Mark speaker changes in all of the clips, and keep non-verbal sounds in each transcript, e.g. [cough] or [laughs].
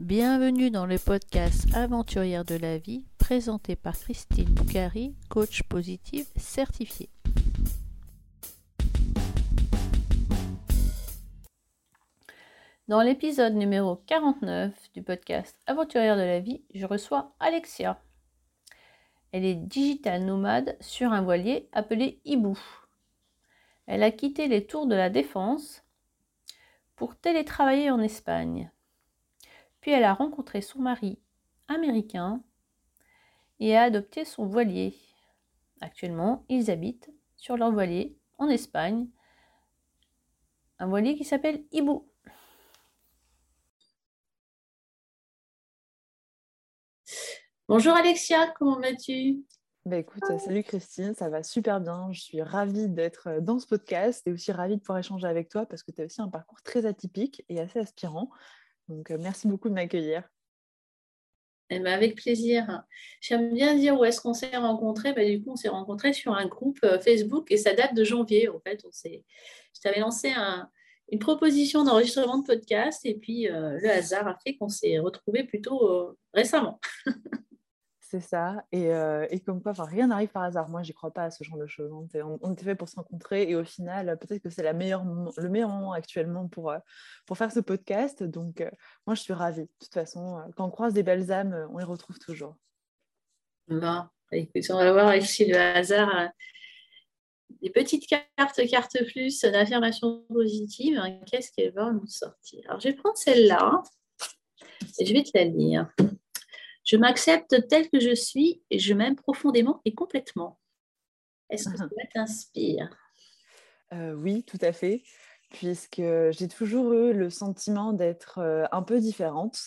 Speaker 1: Bienvenue dans le podcast Aventurière de la vie présenté par Christine Boucari, coach positive certifiée. Dans l'épisode numéro 49 du podcast Aventurière de la vie, je reçois Alexia. Elle est digital nomade sur un voilier appelé Hibou. Elle a quitté les tours de la Défense pour télétravailler en Espagne. Puis elle a rencontré son mari américain et a adopté son voilier. Actuellement, ils habitent sur leur voilier en Espagne, un voilier qui s'appelle Hibou. Bonjour Alexia, comment vas-tu?
Speaker 2: Bah écoute, salut Christine, ça va super bien. Je suis ravie d'être euh, dans ce podcast et aussi ravie de pouvoir échanger avec toi parce que tu as aussi un parcours très atypique et assez aspirant. Donc, euh, merci beaucoup de m'accueillir.
Speaker 1: Eh ben, avec plaisir. J'aime bien dire où est-ce qu'on s'est rencontrés. Ben, du coup, on s'est rencontrés sur un groupe euh, Facebook et ça date de janvier. En fait, on je t'avais lancé une proposition d'enregistrement de podcast et puis euh, le hasard a fait qu'on s'est retrouvés plutôt récemment. [laughs]
Speaker 2: c'est ça. Et, euh, et, comme quoi, rien n'arrive par hasard. Moi, j'y crois pas à ce genre de choses. On, était fait pour se rencontrer et au final, peut-être que c'est le meilleur moment actuellement pour, euh, pour faire ce podcast. Donc, euh, moi, je suis ravie. De toute façon, quand on croise des belles âmes, on les retrouve toujours.
Speaker 1: Bon, écoute, on va voir si le hasard. Des petites cartes, cartes plus d'affirmation positive, hein, qu'est-ce qu'elle va nous sortir? Alors, je vais prendre celle-là et je vais te la lire. Je m'accepte tel que je suis et je m'aime profondément et complètement. Est-ce que ça t'inspire?
Speaker 2: Euh, Oui, tout à fait puisque j'ai toujours eu le sentiment d'être euh, un peu différente.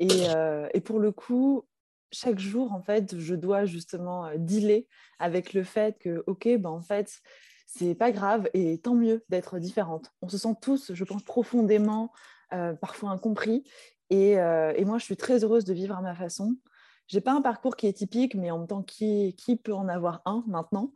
Speaker 2: Euh, et, pour le coup, chaque jour, en fait, je dois justement dealer avec le fait que, OK, ben, en fait, c'est pas grave et tant mieux d'être différente. On se sent tous, je pense, profondément, parfois incompris. Euh, et, moi, je suis très heureuse de vivre à ma façon. Je n'ai pas un parcours qui est typique, mais en même temps, qui, peut en avoir un maintenant?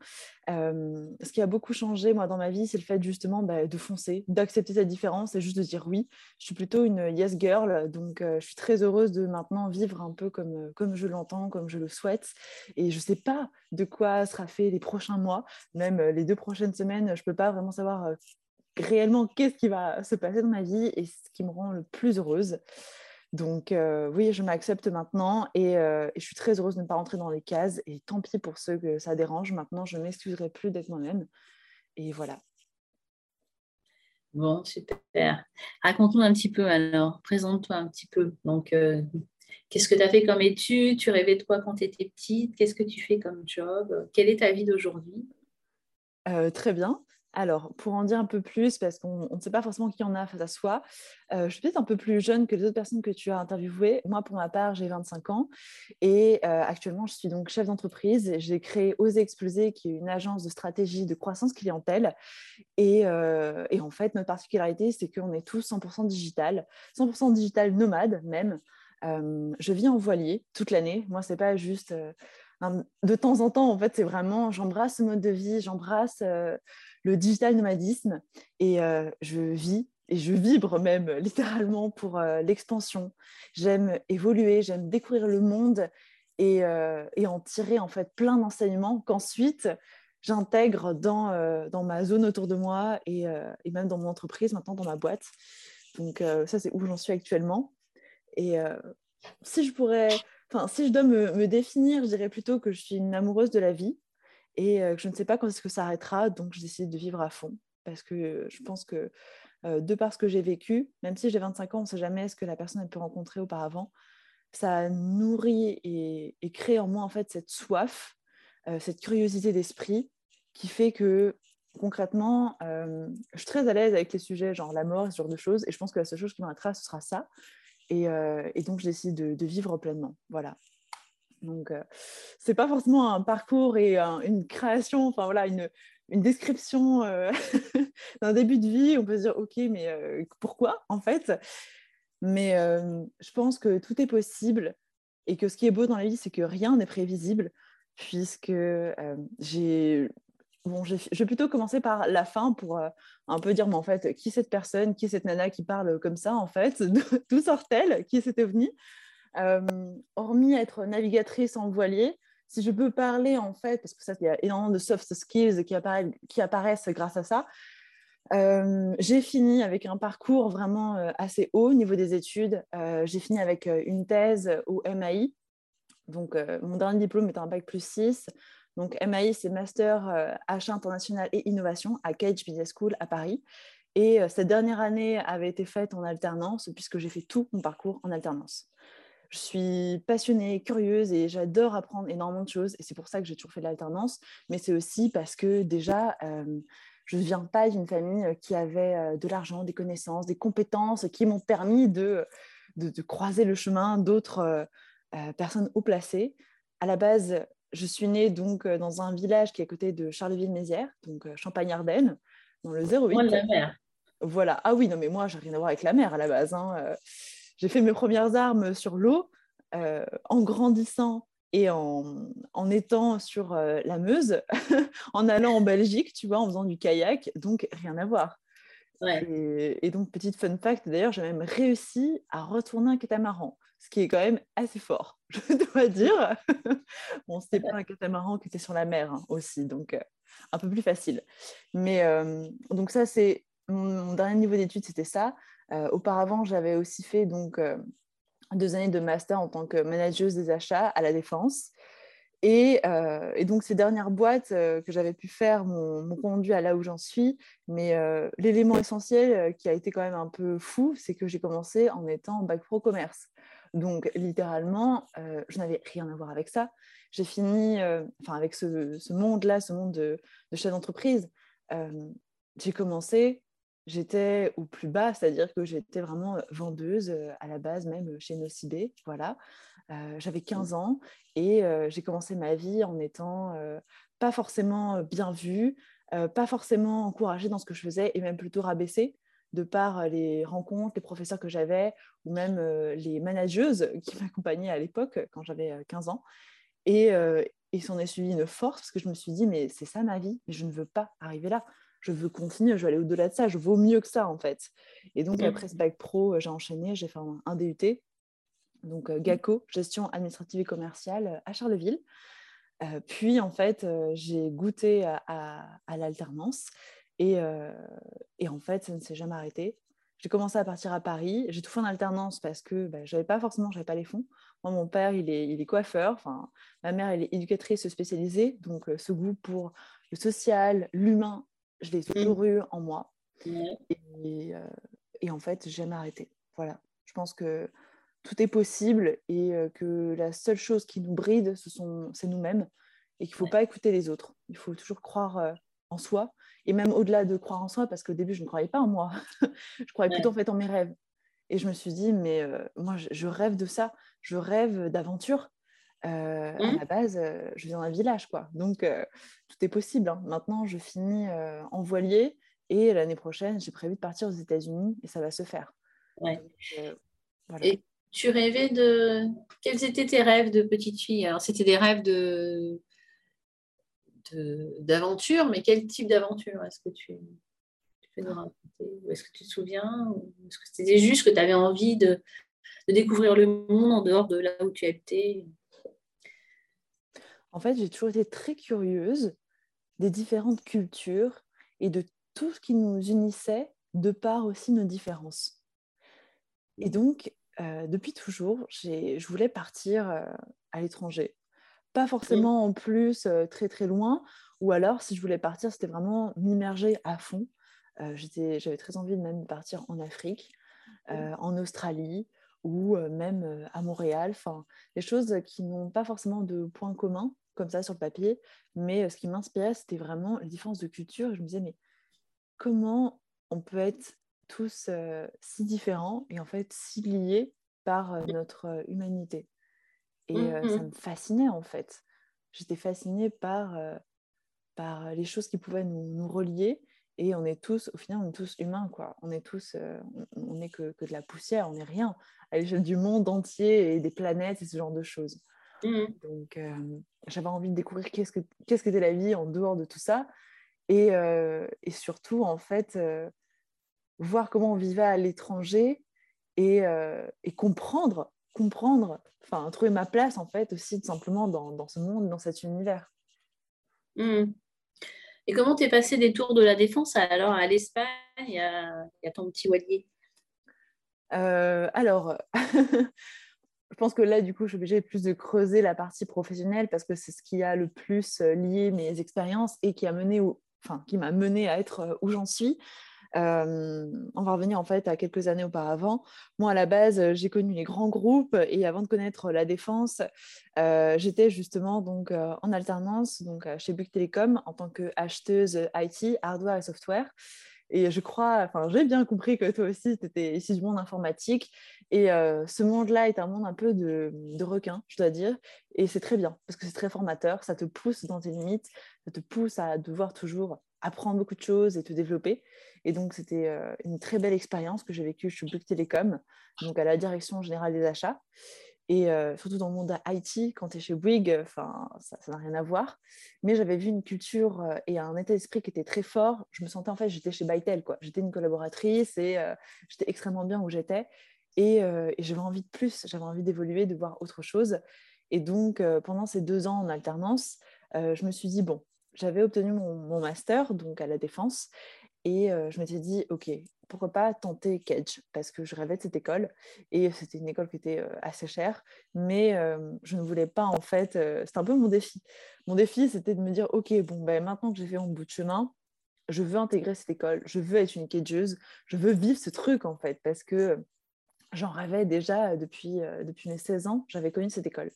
Speaker 2: Euh, Ce qui a beaucoup changé, moi, dans ma vie, c'est le fait justement bah, de foncer, d'accepter cette différence et juste de dire oui. Je suis plutôt une yes girl, donc euh, je suis très heureuse de maintenant vivre un peu comme, comme je l'entends, comme je le souhaite. Et je sais pas de quoi sera fait les prochains mois, même les deux prochaines semaines, je peux pas vraiment savoir réellement qu'est-ce qui va se passer dans ma vie et ce qui me rend le plus heureuse. Donc euh, oui, je m'accepte maintenant euh, et, je suis très heureuse de ne pas rentrer dans les cases. Et tant pis pour ceux que ça dérange. Maintenant, je ne m'excuserai plus d'être moi-même. Et voilà.
Speaker 1: Bon, super. Raconte-nous un petit peu alors. Présente-toi un petit peu. Donc, euh, qu'est-ce que tu as fait comme études? Tu rêvais de quoi quand tu étais petite? Qu'est-ce que tu fais comme job? Quelle est ta vie d'aujourd'hui?
Speaker 2: Très bien. Alors, pour en dire un peu plus, parce qu'on ne sait pas forcément qui en a face à soi, euh, je suis peut-être un peu plus jeune que les autres personnes que tu as interviewées. Moi, pour ma part, j'ai 25 ans et euh, actuellement, je suis donc chef d'entreprise. J'ai créé Oser Exploser, qui est une agence de stratégie de croissance clientèle. Et, euh, en fait, notre particularité, c'est qu'on est tous 100% digital, 100% digital nomade même. je vis en voilier toute l'année. Moi, ce n'est pas juste de temps en temps, en fait, c'est vraiment, j'embrasse ce mode de vie, j'embrasse le digital nomadisme et euh, je vis et je vibre même [laughs] littéralement pour euh, l'expansion. J'aime évoluer, j'aime découvrir le monde et, en tirer en fait plein d'enseignements qu'ensuite j'intègre dans, dans ma zone autour de moi et, et, même dans mon entreprise, maintenant dans ma boîte. Donc ça, c'est où j'en suis actuellement. Et si je pourrais Enfin, si je dois me, définir, je dirais plutôt que je suis une amoureuse de la vie et je ne sais pas quand est-ce que ça arrêtera, donc je décide de vivre à fond. Parce que je pense que de par ce que j'ai vécu, même si j'ai 25 ans, on ne sait jamais ce que la personne a pu rencontrer auparavant, ça nourrit et, crée en moi en fait cette soif, cette curiosité d'esprit qui fait que concrètement, je suis très à l'aise avec les sujets genre la mort, ce genre de choses, et je pense que la seule chose qui m'arrêtera, ce sera ça. Et, donc, je décide de, vivre pleinement. Voilà. Donc, euh, c'est pas forcément un parcours et une création, enfin voilà, une, une description euh, [laughs] d'un début de vie. On peut se dire, OK, mais pourquoi en fait? Mais je pense que tout est possible et que ce qui est beau dans la vie, c'est que rien n'est prévisible, puisque j'ai bon, je vais plutôt commencer par la fin pour un peu dire, mais en fait, qui est cette personne, qui est cette nana qui parle comme ça, en fait, [laughs] d'où sort-elle, qui est cet ovni? Hormis être navigatrice en voilier, si je peux parler, en fait, parce que ça, il y a énormément de soft skills qui, apparaissent grâce à ça, j'ai fini avec un parcours vraiment assez haut au niveau des études. j'ai fini avec une thèse au MAI. Donc, mon dernier diplôme est un bac plus 6. Donc, MAI, c'est Master Achat international et innovation à Cage Business School à Paris. Et cette dernière année avait été faite en alternance, puisque j'ai fait tout mon parcours en alternance. Je suis passionnée, curieuse et j'adore apprendre énormément de choses. Et c'est pour ça que j'ai toujours fait de l'alternance. Mais c'est aussi parce que déjà, je ne viens pas d'une famille qui avait de l'argent, des connaissances, des compétences qui m'ont permis de, de, croiser le chemin d'autres personnes haut placées. À la base, je suis née donc dans un village qui est à côté de Charleville-Mézières, donc Champagne-Ardenne, dans le 08.
Speaker 3: Moi, de la mer.
Speaker 2: Voilà. Ah oui, non, mais moi, j'ai rien à voir avec la mer à la base. Hein. J'ai fait mes premières armes sur l'eau en grandissant et en, en étant sur la Meuse, [laughs] en allant en Belgique, tu vois, en faisant du kayak, donc rien à voir. Et, donc, petite fun fact, d'ailleurs, j'ai même réussi à retourner un catamaran, ce qui est quand même assez fort, [laughs] je dois dire. [laughs] bon, c'était pas un catamaran qui était sur la mer hein, aussi, donc un peu plus facile. Mais donc ça, c'est mon, dernier niveau d'études, c'était ça. Auparavant, j'avais aussi fait donc deux années de master en tant que manageuse des achats à la défense. Et, et donc, ces dernières boîtes que j'avais pu faire m'ont conduit à là où j'en suis. Mais l'élément essentiel qui a été quand même un peu fou, c'est que j'ai commencé en étant bac pro commerce. Donc, littéralement, je n'avais rien à voir avec ça. J'ai fini enfin, avec ce, ce monde-là, ce monde de, de chef d'entreprise. j'ai commencé j'étais au plus bas, c'est-à-dire que j'étais vraiment vendeuse à la base, même chez Nocibé. Voilà. J'avais 15 ans et j'ai commencé ma vie en étant pas forcément bien vue, pas forcément encouragée dans ce que je faisais et même plutôt rabaissée de par les rencontres, les professeurs que j'avais ou même les manageuses qui [laughs] m'accompagnaient à l'époque quand j'avais 15 ans. Et il s'en est suivi une force parce que je me suis dit, mais c'est ça ma vie, mais je ne veux pas arriver là je veux continuer, je veux aller au-delà de ça, je vaux mieux que ça en fait. Et donc mmh. après ce bac pro, euh, j'ai enchaîné, j'ai fait un, DUT, donc euh, GACO, gestion administrative et commerciale euh, à Charleville. puis en fait, j'ai goûté à, l'alternance et, en fait, ça ne s'est jamais arrêté. J'ai commencé à partir à Paris. J'ai tout fait en alternance parce que bah, j'avais pas forcément, j'avais pas les fonds. Moi, mon père, il est, il est coiffeur. Ma mère, elle est éducatrice spécialisée. Donc, ce goût pour le social, l'humain je l'ai mmh. toujours eu en moi. Et, euh, et, en fait, j'ai jamais arrêté. Voilà. Je pense que tout est possible et euh, que la seule chose qui nous bride, ce sont, c'est nous-mêmes et qu'il ne faut pas écouter les autres. Il faut toujours croire euh, en soi et même au-delà de croire en soi, parce qu'au début, je ne croyais pas en moi. [laughs] je croyais plutôt en fait en mes rêves. Et je me suis dit, mais moi, je, rêve de ça. Je rêve d'aventure. À mmh. la base, je viens d'un village, quoi. Donc, tout est possible. Hein. Maintenant, je finis en voilier et l'année prochaine, j'ai prévu de partir aux États-Unis et ça va se faire.
Speaker 3: Et tu rêvais de. Quels étaient tes rêves de petite fille? Alors, c'était des rêves de d'aventure, mais quel type d'aventure est-ce que tu, peux nous raconter? Est-ce que tu te souviens? Est-ce que c'était juste que tu avais envie de, de, découvrir le monde en dehors de là où tu habitais?
Speaker 2: En fait, j'ai toujours été très curieuse des différentes cultures et de tout ce qui nous unissait de par aussi nos différences. Et donc, euh, depuis toujours, je voulais partir euh, à l'étranger. Pas forcément en plus euh, très très loin, ou alors si je voulais partir, c'était vraiment m'immerger à fond. J'avais très envie de même partir en Afrique, en Australie, ou même à Montréal. Enfin, des choses qui n'ont pas forcément de points communs, comme ça sur le papier. Mais ce qui m'inspirait, c'était vraiment les différences de culture. Je me disais, mais comment on peut être tous si différents et en fait si liés par notre humanité? Et mmh ça me fascinait en fait. J'étais fascinée par, par les choses qui pouvaient nous, relier. Et on est tous, au final, on est tous humains, quoi. On est tous, on n'est que, que, de la poussière, on n'est rien à l'échelle du monde entier et des planètes et ce genre de choses. Mmh. Donc, j'avais envie de découvrir qu'est-ce que qu'est-ce qu'était la vie en dehors de tout ça. et, et surtout, en fait, voir comment on vivait à l'étranger et, et, comprendre, comprendre, enfin, trouver ma place, en fait, aussi, tout simplement, dans, dans ce monde, dans cet univers.
Speaker 3: Mmh. Et comment t'es passé des tours de la Défense alors à l'Espagne, il à ton petit Walier?
Speaker 2: Alors, [laughs] je pense que là, du coup, je suis obligée plus de creuser la partie professionnelle parce que c'est ce qui a le plus lié mes expériences et qui a mené, enfin, m'a mené à être où j'en suis. on va revenir en fait à quelques années auparavant. Moi, à la base, j'ai connu les grands groupes et avant de connaître la défense, j'étais justement donc en alternance donc chez Bouygues Telecom en tant qu'acheteuse IT, hardware et software. Et je crois, enfin, j'ai bien compris que toi aussi, tu étais ici du monde informatique. Et ce monde-là est un monde un peu de, requin, je dois dire. Et c'est très bien, parce que c'est très formateur, ça te pousse dans tes limites, ça te pousse à devoir toujours apprendre beaucoup de choses et te développer. Et donc, c'était une très belle expérience que j'ai vécue chez Bouygues Télécom, donc à la direction générale des achats. Et surtout dans le monde IT, quand tu es chez Bouygues, ça n'a rien à voir. Mais j'avais vu une culture et un état d'esprit qui était très fort. Je me sentais en fait, j'étais chez Bytel, quoi. J'étais une collaboratrice et j'étais extrêmement bien où j'étais. Et, et j'avais envie de plus, j'avais envie d'évoluer, de voir autre chose. Et donc, pendant ces deux ans en alternance, je me suis dit, bon, j'avais obtenu mon, mon, master, donc à la Défense, et je m'étais dit, OK, pourquoi pas tenter Kedge Parce que je rêvais de cette école et c'était une école qui était assez chère, mais je ne voulais pas en fait. c'était un peu mon défi. Mon défi, c'était de me dire, OK, bon, ben, maintenant que j'ai fait mon bout de chemin, je veux intégrer cette école, je veux être une kedgeuse, je veux vivre ce truc en fait, parce que j'en rêvais déjà depuis, depuis mes 16 ans, j'avais connu cette école.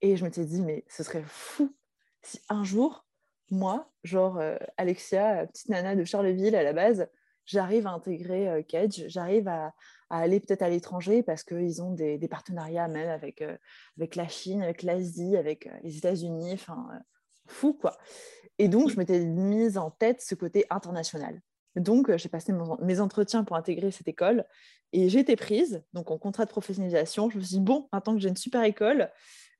Speaker 2: Et je m'étais dit, mais ce serait fou si un jour, moi, genre euh, Alexia, petite nana de Charleville à la base, j'arrive à intégrer euh, Cage, j'arrive à, aller peut-être à l'étranger parce qu'ils ont des, partenariats même avec, euh, avec la Chine, avec l'Asie, avec les États-Unis, enfin, fou quoi. Et donc, je m'étais mise en tête ce côté international. Donc, j'ai passé mes entretiens pour intégrer cette école et j'ai été prise, donc en contrat de professionnalisation. Je me suis dit, bon, maintenant que j'ai une super école,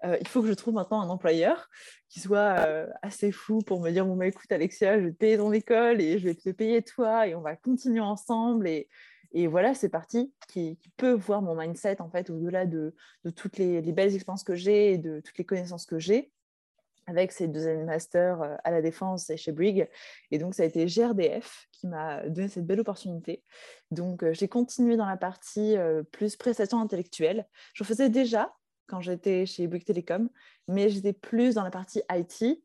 Speaker 2: euh, il faut que je trouve maintenant un employeur qui soit euh, assez fou pour me dire bon bah, écoute Alexia je vais te payer ton école et je vais te payer toi et on va continuer ensemble et, et voilà c'est parti qui, peut voir mon mindset en fait au-delà de, de, toutes les, belles expériences que j'ai et de toutes les connaissances que j'ai avec ces deux années de master euh, à la défense et chez Brig. Et donc, ça a été GRDF qui m'a donné cette belle opportunité. Donc, j'ai continué dans la partie plus prestation intellectuelle. Je faisais déjà, quand j'étais chez Bouygues Telecom, mais j'étais plus dans la partie IT.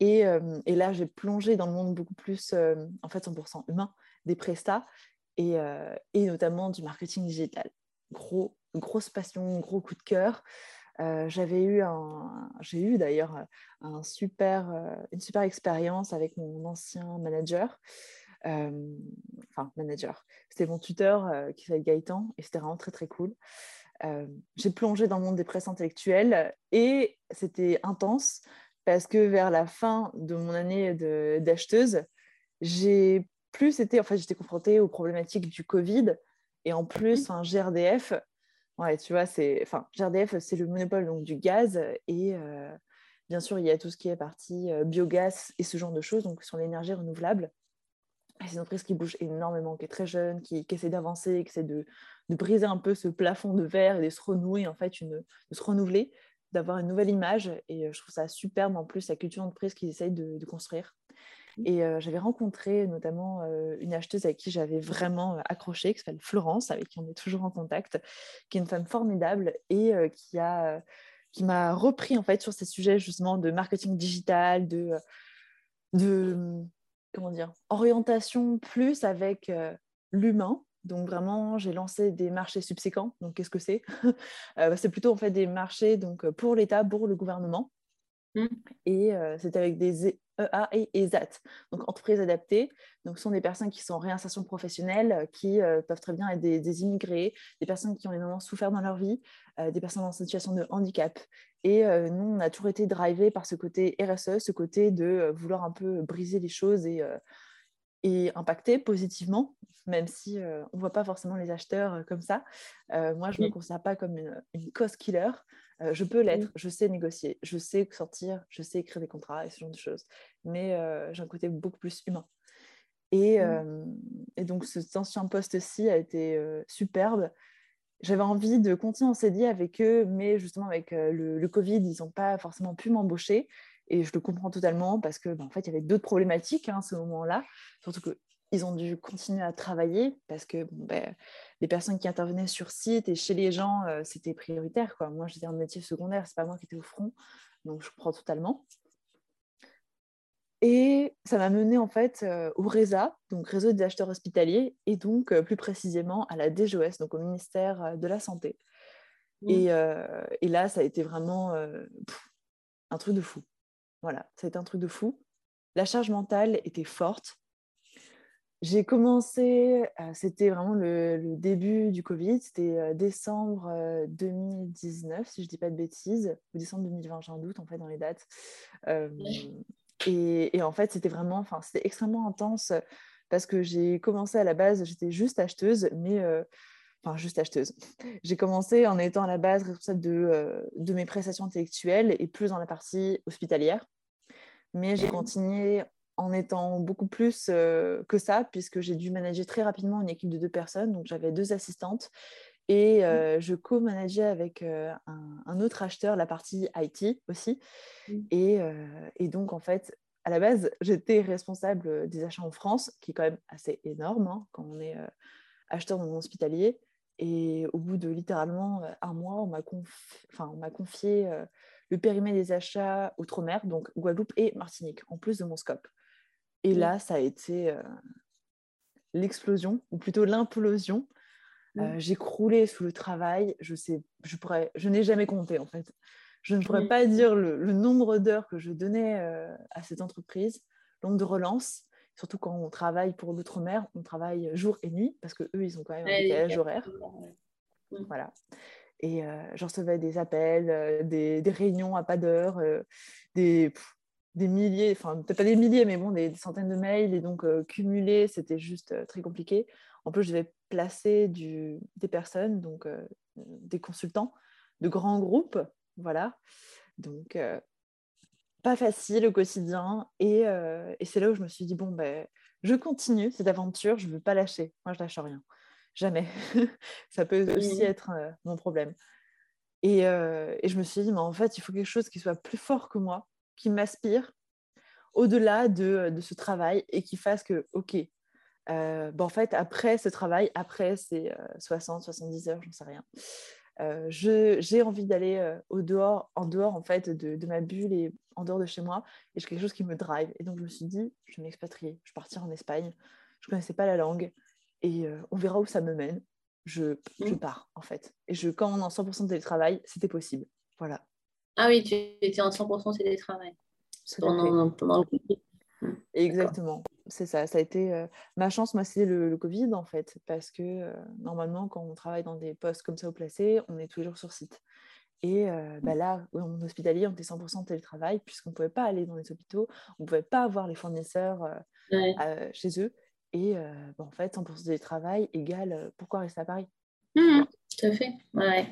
Speaker 2: Et, euh, et là, j'ai plongé dans le monde beaucoup plus, euh, en fait, 100% humain, des prestats et, euh, et, notamment du marketing digital. Gros, grosse passion, gros coup de cœur. j'avais eu un, j'ai eu d'ailleurs un super, une super expérience avec mon ancien manager. enfin, manager. C'était mon tuteur qui s'appelle Gaëtan et c'était vraiment très très cool. Euh, j'ai plongé dans le monde des presses intellectuelles et c'était intense parce que vers la fin de mon année d'acheteuse, j'ai plus été, en fait, j'étais confrontée aux problématiques du Covid et en plus, un GRDF, ouais, tu vois, c'est, enfin, GRDF, c'est le monopole donc du gaz et euh, bien sûr, il y a tout ce qui est partie euh, biogaz et ce genre de choses, donc sur l'énergie renouvelable. C'est une entreprise qui bouge énormément, qui est très jeune, qui, essaie d'avancer, qui essaie de, briser un peu ce plafond de verre et de se renouer, en fait, une, de se renouveler, d'avoir une nouvelle image. Et euh, je trouve ça superbe, en plus, la culture d'entreprise qu'ils essayent de, construire. Mmh. Et euh, j'avais rencontré notamment euh, une acheteuse avec qui j'avais vraiment accroché, qui s'appelle Florence, avec qui on est toujours en contact, qui est une femme formidable et qui a qui m'a repris en fait sur ces sujets justement de marketing digital, de, de comment dire, orientation plus avec l'humain. Donc vraiment, j'ai lancé des marchés subséquents. Donc qu'est-ce que c'est? [laughs] Euh, C'est plutôt en fait des marchés donc pour l'État, pour le gouvernement. Mmh. Et euh, c'est avec des EA et ESAT, donc entreprises adaptées. Donc, ce sont des personnes qui sont en réinsertion professionnelle, qui peuvent très bien être des, immigrés, des personnes qui ont énormément souffert dans leur vie, des personnes en situation de handicap. Et nous, on a toujours été drivés par ce côté RSE, ce côté de vouloir un peu briser les choses et, et impacté positivement, même si on ne voit pas forcément les acheteurs comme ça. moi, je ne me considère pas comme une, une cost killer. je peux l'être, je sais négocier, je sais sortir, je sais écrire des contrats et ce genre de choses. Mais j'ai un côté beaucoup plus humain. Et, et donc, cet ancien poste-ci a été superbe. J'avais envie de continuer en CDI avec eux, mais justement, avec le, le Covid, ils n'ont pas forcément pu m'embaucher. Et je le comprends totalement parce que, ben, en fait, il y avait d'autres problématiques hein, à ce moment-là. Surtout qu'ils ont dû continuer à travailler parce que ben, les personnes qui intervenaient sur site et chez les gens, euh, c'était prioritaire. Quoi. Moi, j'étais en métier secondaire, c'est pas moi qui étais au front. Donc, je comprends totalement. Et ça m'a mené en fait euh, au RESA, donc Réseau des acheteurs hospitaliers, et donc euh, plus précisément à la DGOS, donc au ministère de la Santé. Mmh. Et, et, là, ça a été vraiment un truc de fou. Voilà, c'était un truc de fou. La charge mentale était forte. J'ai commencé, euh, c'était vraiment le, début du Covid, c'était euh, décembre 2019, euh, si je ne dis pas de bêtises, ou décembre 2020, j'ai un doute en fait dans les dates. Et, en fait, c'était vraiment, enfin, c'était extrêmement intense parce que j'ai commencé à la base, j'étais juste acheteuse, mais enfin juste acheteuse. J'ai commencé en étant à la base responsable de, euh, de mes prestations intellectuelles et plus dans la partie hospitalière. Mais j'ai continué en étant beaucoup plus euh, que ça, puisque j'ai dû manager très rapidement une équipe de deux personnes. Donc j'avais deux assistantes et euh, je co-manageais avec un, un, autre acheteur la partie IT aussi. Et, et, donc en fait, à la base, j'étais responsable des achats en France, qui est quand même assez énorme hein, quand on est acheteur dans le hospitalier. Et au bout de littéralement euh, un mois, on m'a confié, euh, le périmètre des achats outre-mer, donc Guadeloupe et Martinique, en plus de mon scope. Et là, ça a été euh, l'explosion, ou plutôt l'implosion. j'ai croulé sous le travail. Je sais, je pourrais, je n'ai jamais compté en fait. Je ne pourrais pas dire le, le nombre d'heures que je donnais à cette entreprise, le nombre de relances. Surtout quand on travaille pour l'outre-mer, on travaille jour et nuit parce que eux, ils ont quand même un décalage horaire. Mm. Voilà. Et euh, je recevais des appels, euh, des, réunions à pas d'heure, euh, des, des milliers, enfin peut-être pas des milliers, mais bon, des, centaines de mails. Et donc, cumuler, c'était juste très compliqué. En plus, je devais placer du, des personnes, donc des consultants de grands groupes. Voilà. Donc, pas facile au quotidien. Euh, et, c'est là où je me suis dit, bon, ben, je continue cette aventure, je ne veux pas lâcher. Moi, je lâche rien. Jamais. [laughs] ça peut aussi être euh, mon problème. Euh, et, je me suis dit, mais en fait, il faut quelque chose qui soit plus fort que moi, qui m'aspire au-delà de, ce travail et qui fasse que, OK, ben, en fait, après ce travail, après ces 60, 70 heures, j'en sais rien, euh, j'ai envie d'aller euh, au dehors, en dehors en fait de, ma bulle et en dehors de chez moi. Et j'ai quelque chose qui me drive. Et donc je me suis dit, je vais m'expatrier, je vais partir en Espagne. Je ne connaissais pas la langue et euh, on verra où ça me mène. Je, je, mmh. pars en fait. Et je, quand on est en 100% de télétravail, c'était possible. Voilà.
Speaker 3: Ah oui, tu étais en 100% télétravail pendant, pendant le.
Speaker 2: Exactement c'est ça, ça a été euh, ma chance, moi, c'est le, Covid en fait, parce que euh, normalement, quand on travaille dans des postes comme ça au placé, on est toujours sur site. Et euh, bah là, en hospitalier, on était 100% télétravail, puisqu'on ne pouvait pas aller dans les hôpitaux, on ne pouvait pas avoir les fournisseurs chez eux. Et bah, en fait, 100% télétravail égale pourquoi rester à Paris?
Speaker 3: Mmh Tout à fait. Ouais.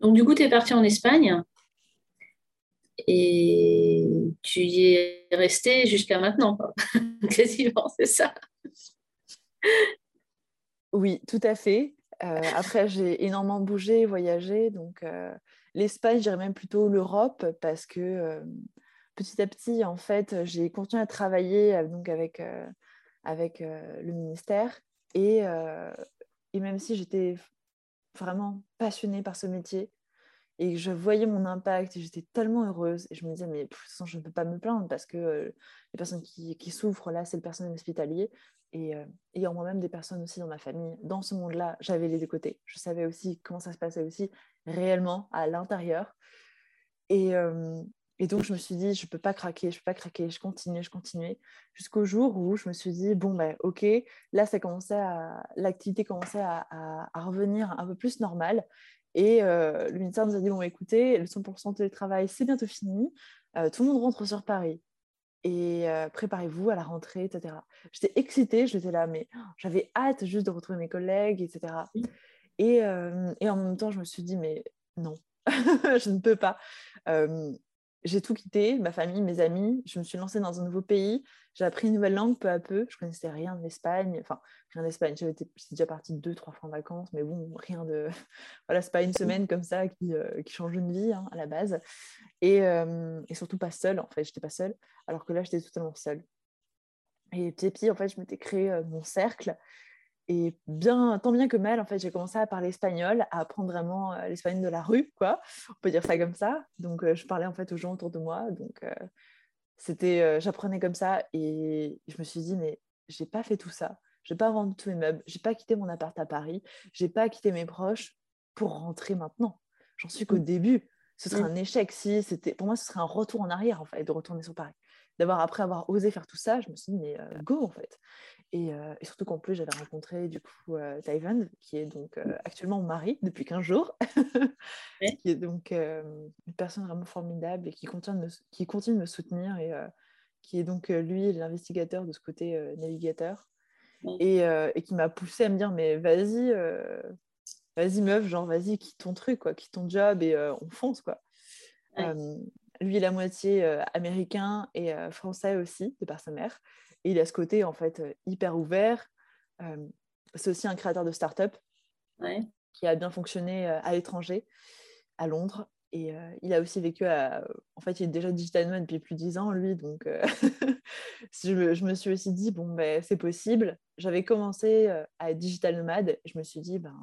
Speaker 3: Donc, du coup, tu es parti en Espagne. Et tu y es resté jusqu'à maintenant, [laughs] quasiment, c'est ça.
Speaker 2: Oui, tout à fait. Euh, après, j'ai énormément bougé, voyagé. Donc, euh, l'Espagne, je dirais même plutôt l'Europe, parce que euh, petit à petit, en fait, j'ai continué à travailler donc, avec, avec le ministère. Et, et même si j'étais vraiment passionnée par ce métier, et je voyais mon impact et j'étais tellement heureuse et je me disais mais façon je ne peux pas me plaindre parce que euh, les personnes qui, qui, souffrent là c'est le personnel hospitalier et euh, ayant moi-même des personnes aussi dans ma famille. Dans ce monde-là j'avais les deux côtés. Je savais aussi comment ça se passait aussi réellement à l'intérieur. Et, euh, et donc je me suis dit je ne peux pas craquer je ne peux pas craquer je continuais je continuais jusqu'au jour où je me suis dit bon ben ok là ça commençait à l'activité commençait à, à, revenir un peu plus normale et euh, le ministère nous a dit bon, écoutez, le 100% télétravail, c'est bientôt fini. Euh, tout le monde rentre sur Paris. et préparez-vous à la rentrée, etc. J'étais excitée, j'étais là, mais j'avais hâte juste de retrouver mes collègues, etc. Et, et, en même temps, je me suis dit, mais non, [laughs] je ne peux pas j'ai tout quitté, ma famille, mes amis. Je me suis lancée dans un nouveau pays. J'ai appris une nouvelle langue peu à peu. Je connaissais rien de. Enfin, rien d'Espagne. J'étais déjà partie deux, trois fois en vacances. Mais bon, rien de. [laughs] voilà, c'est pas une semaine comme ça qui, euh, change une vie hein, à la base. Et, euh, et, surtout pas seule, en fait. J'étais pas seule. Alors que là, j'étais totalement seule. Et petit à petit, en fait, je m'étais créé euh, mon cercle. Et bien, tant bien que mal, en fait, j'ai commencé à parler espagnol, à apprendre vraiment euh, l'espagnol de la rue, quoi. On peut dire ça comme ça. Donc, euh, je parlais en fait aux gens autour de moi. Donc, euh, c'était, j'apprenais comme ça. Et je me suis dit, mais j'ai pas fait tout ça. J'ai pas vendu tous mes meubles. J'ai pas quitté mon appart à Paris. J'ai pas quitté mes proches pour rentrer maintenant. J'en suis qu'au mmh. début. Ce serait mmh. un échec si c'était. Pour moi, ce serait un retour en arrière, en fait, de retourner sur Paris d'avoir après avoir osé faire tout ça, je me suis dit mais go en fait. Euh, et, surtout qu'en plus, j'avais rencontré du coup euh, qui est donc euh, actuellement mon mari depuis 15 jours, [laughs] qui est donc euh, une personne vraiment formidable et qui continue de me, qui continue de me soutenir et qui est donc lui l'investigateur de ce côté navigateur. Et, et, qui m'a poussé à me dire mais vas-y, vas-y meuf, genre vas-y, quitte ton truc, quoi, quitte ton job et on fonce quoi. Lui, il est à moitié américain et français aussi, de par sa mère. Et il a ce côté en fait euh, hyper ouvert. Euh, c'est aussi un créateur de start-up qui a bien fonctionné euh, à l'étranger, à Londres. Et il a aussi vécu à... En fait, il est déjà digital nomade depuis plus de 10 ans, lui. Donc, [laughs] je, me, suis aussi dit, bon, ben, c'est possible. J'avais commencé à être digital nomade. Et je me suis dit, ben,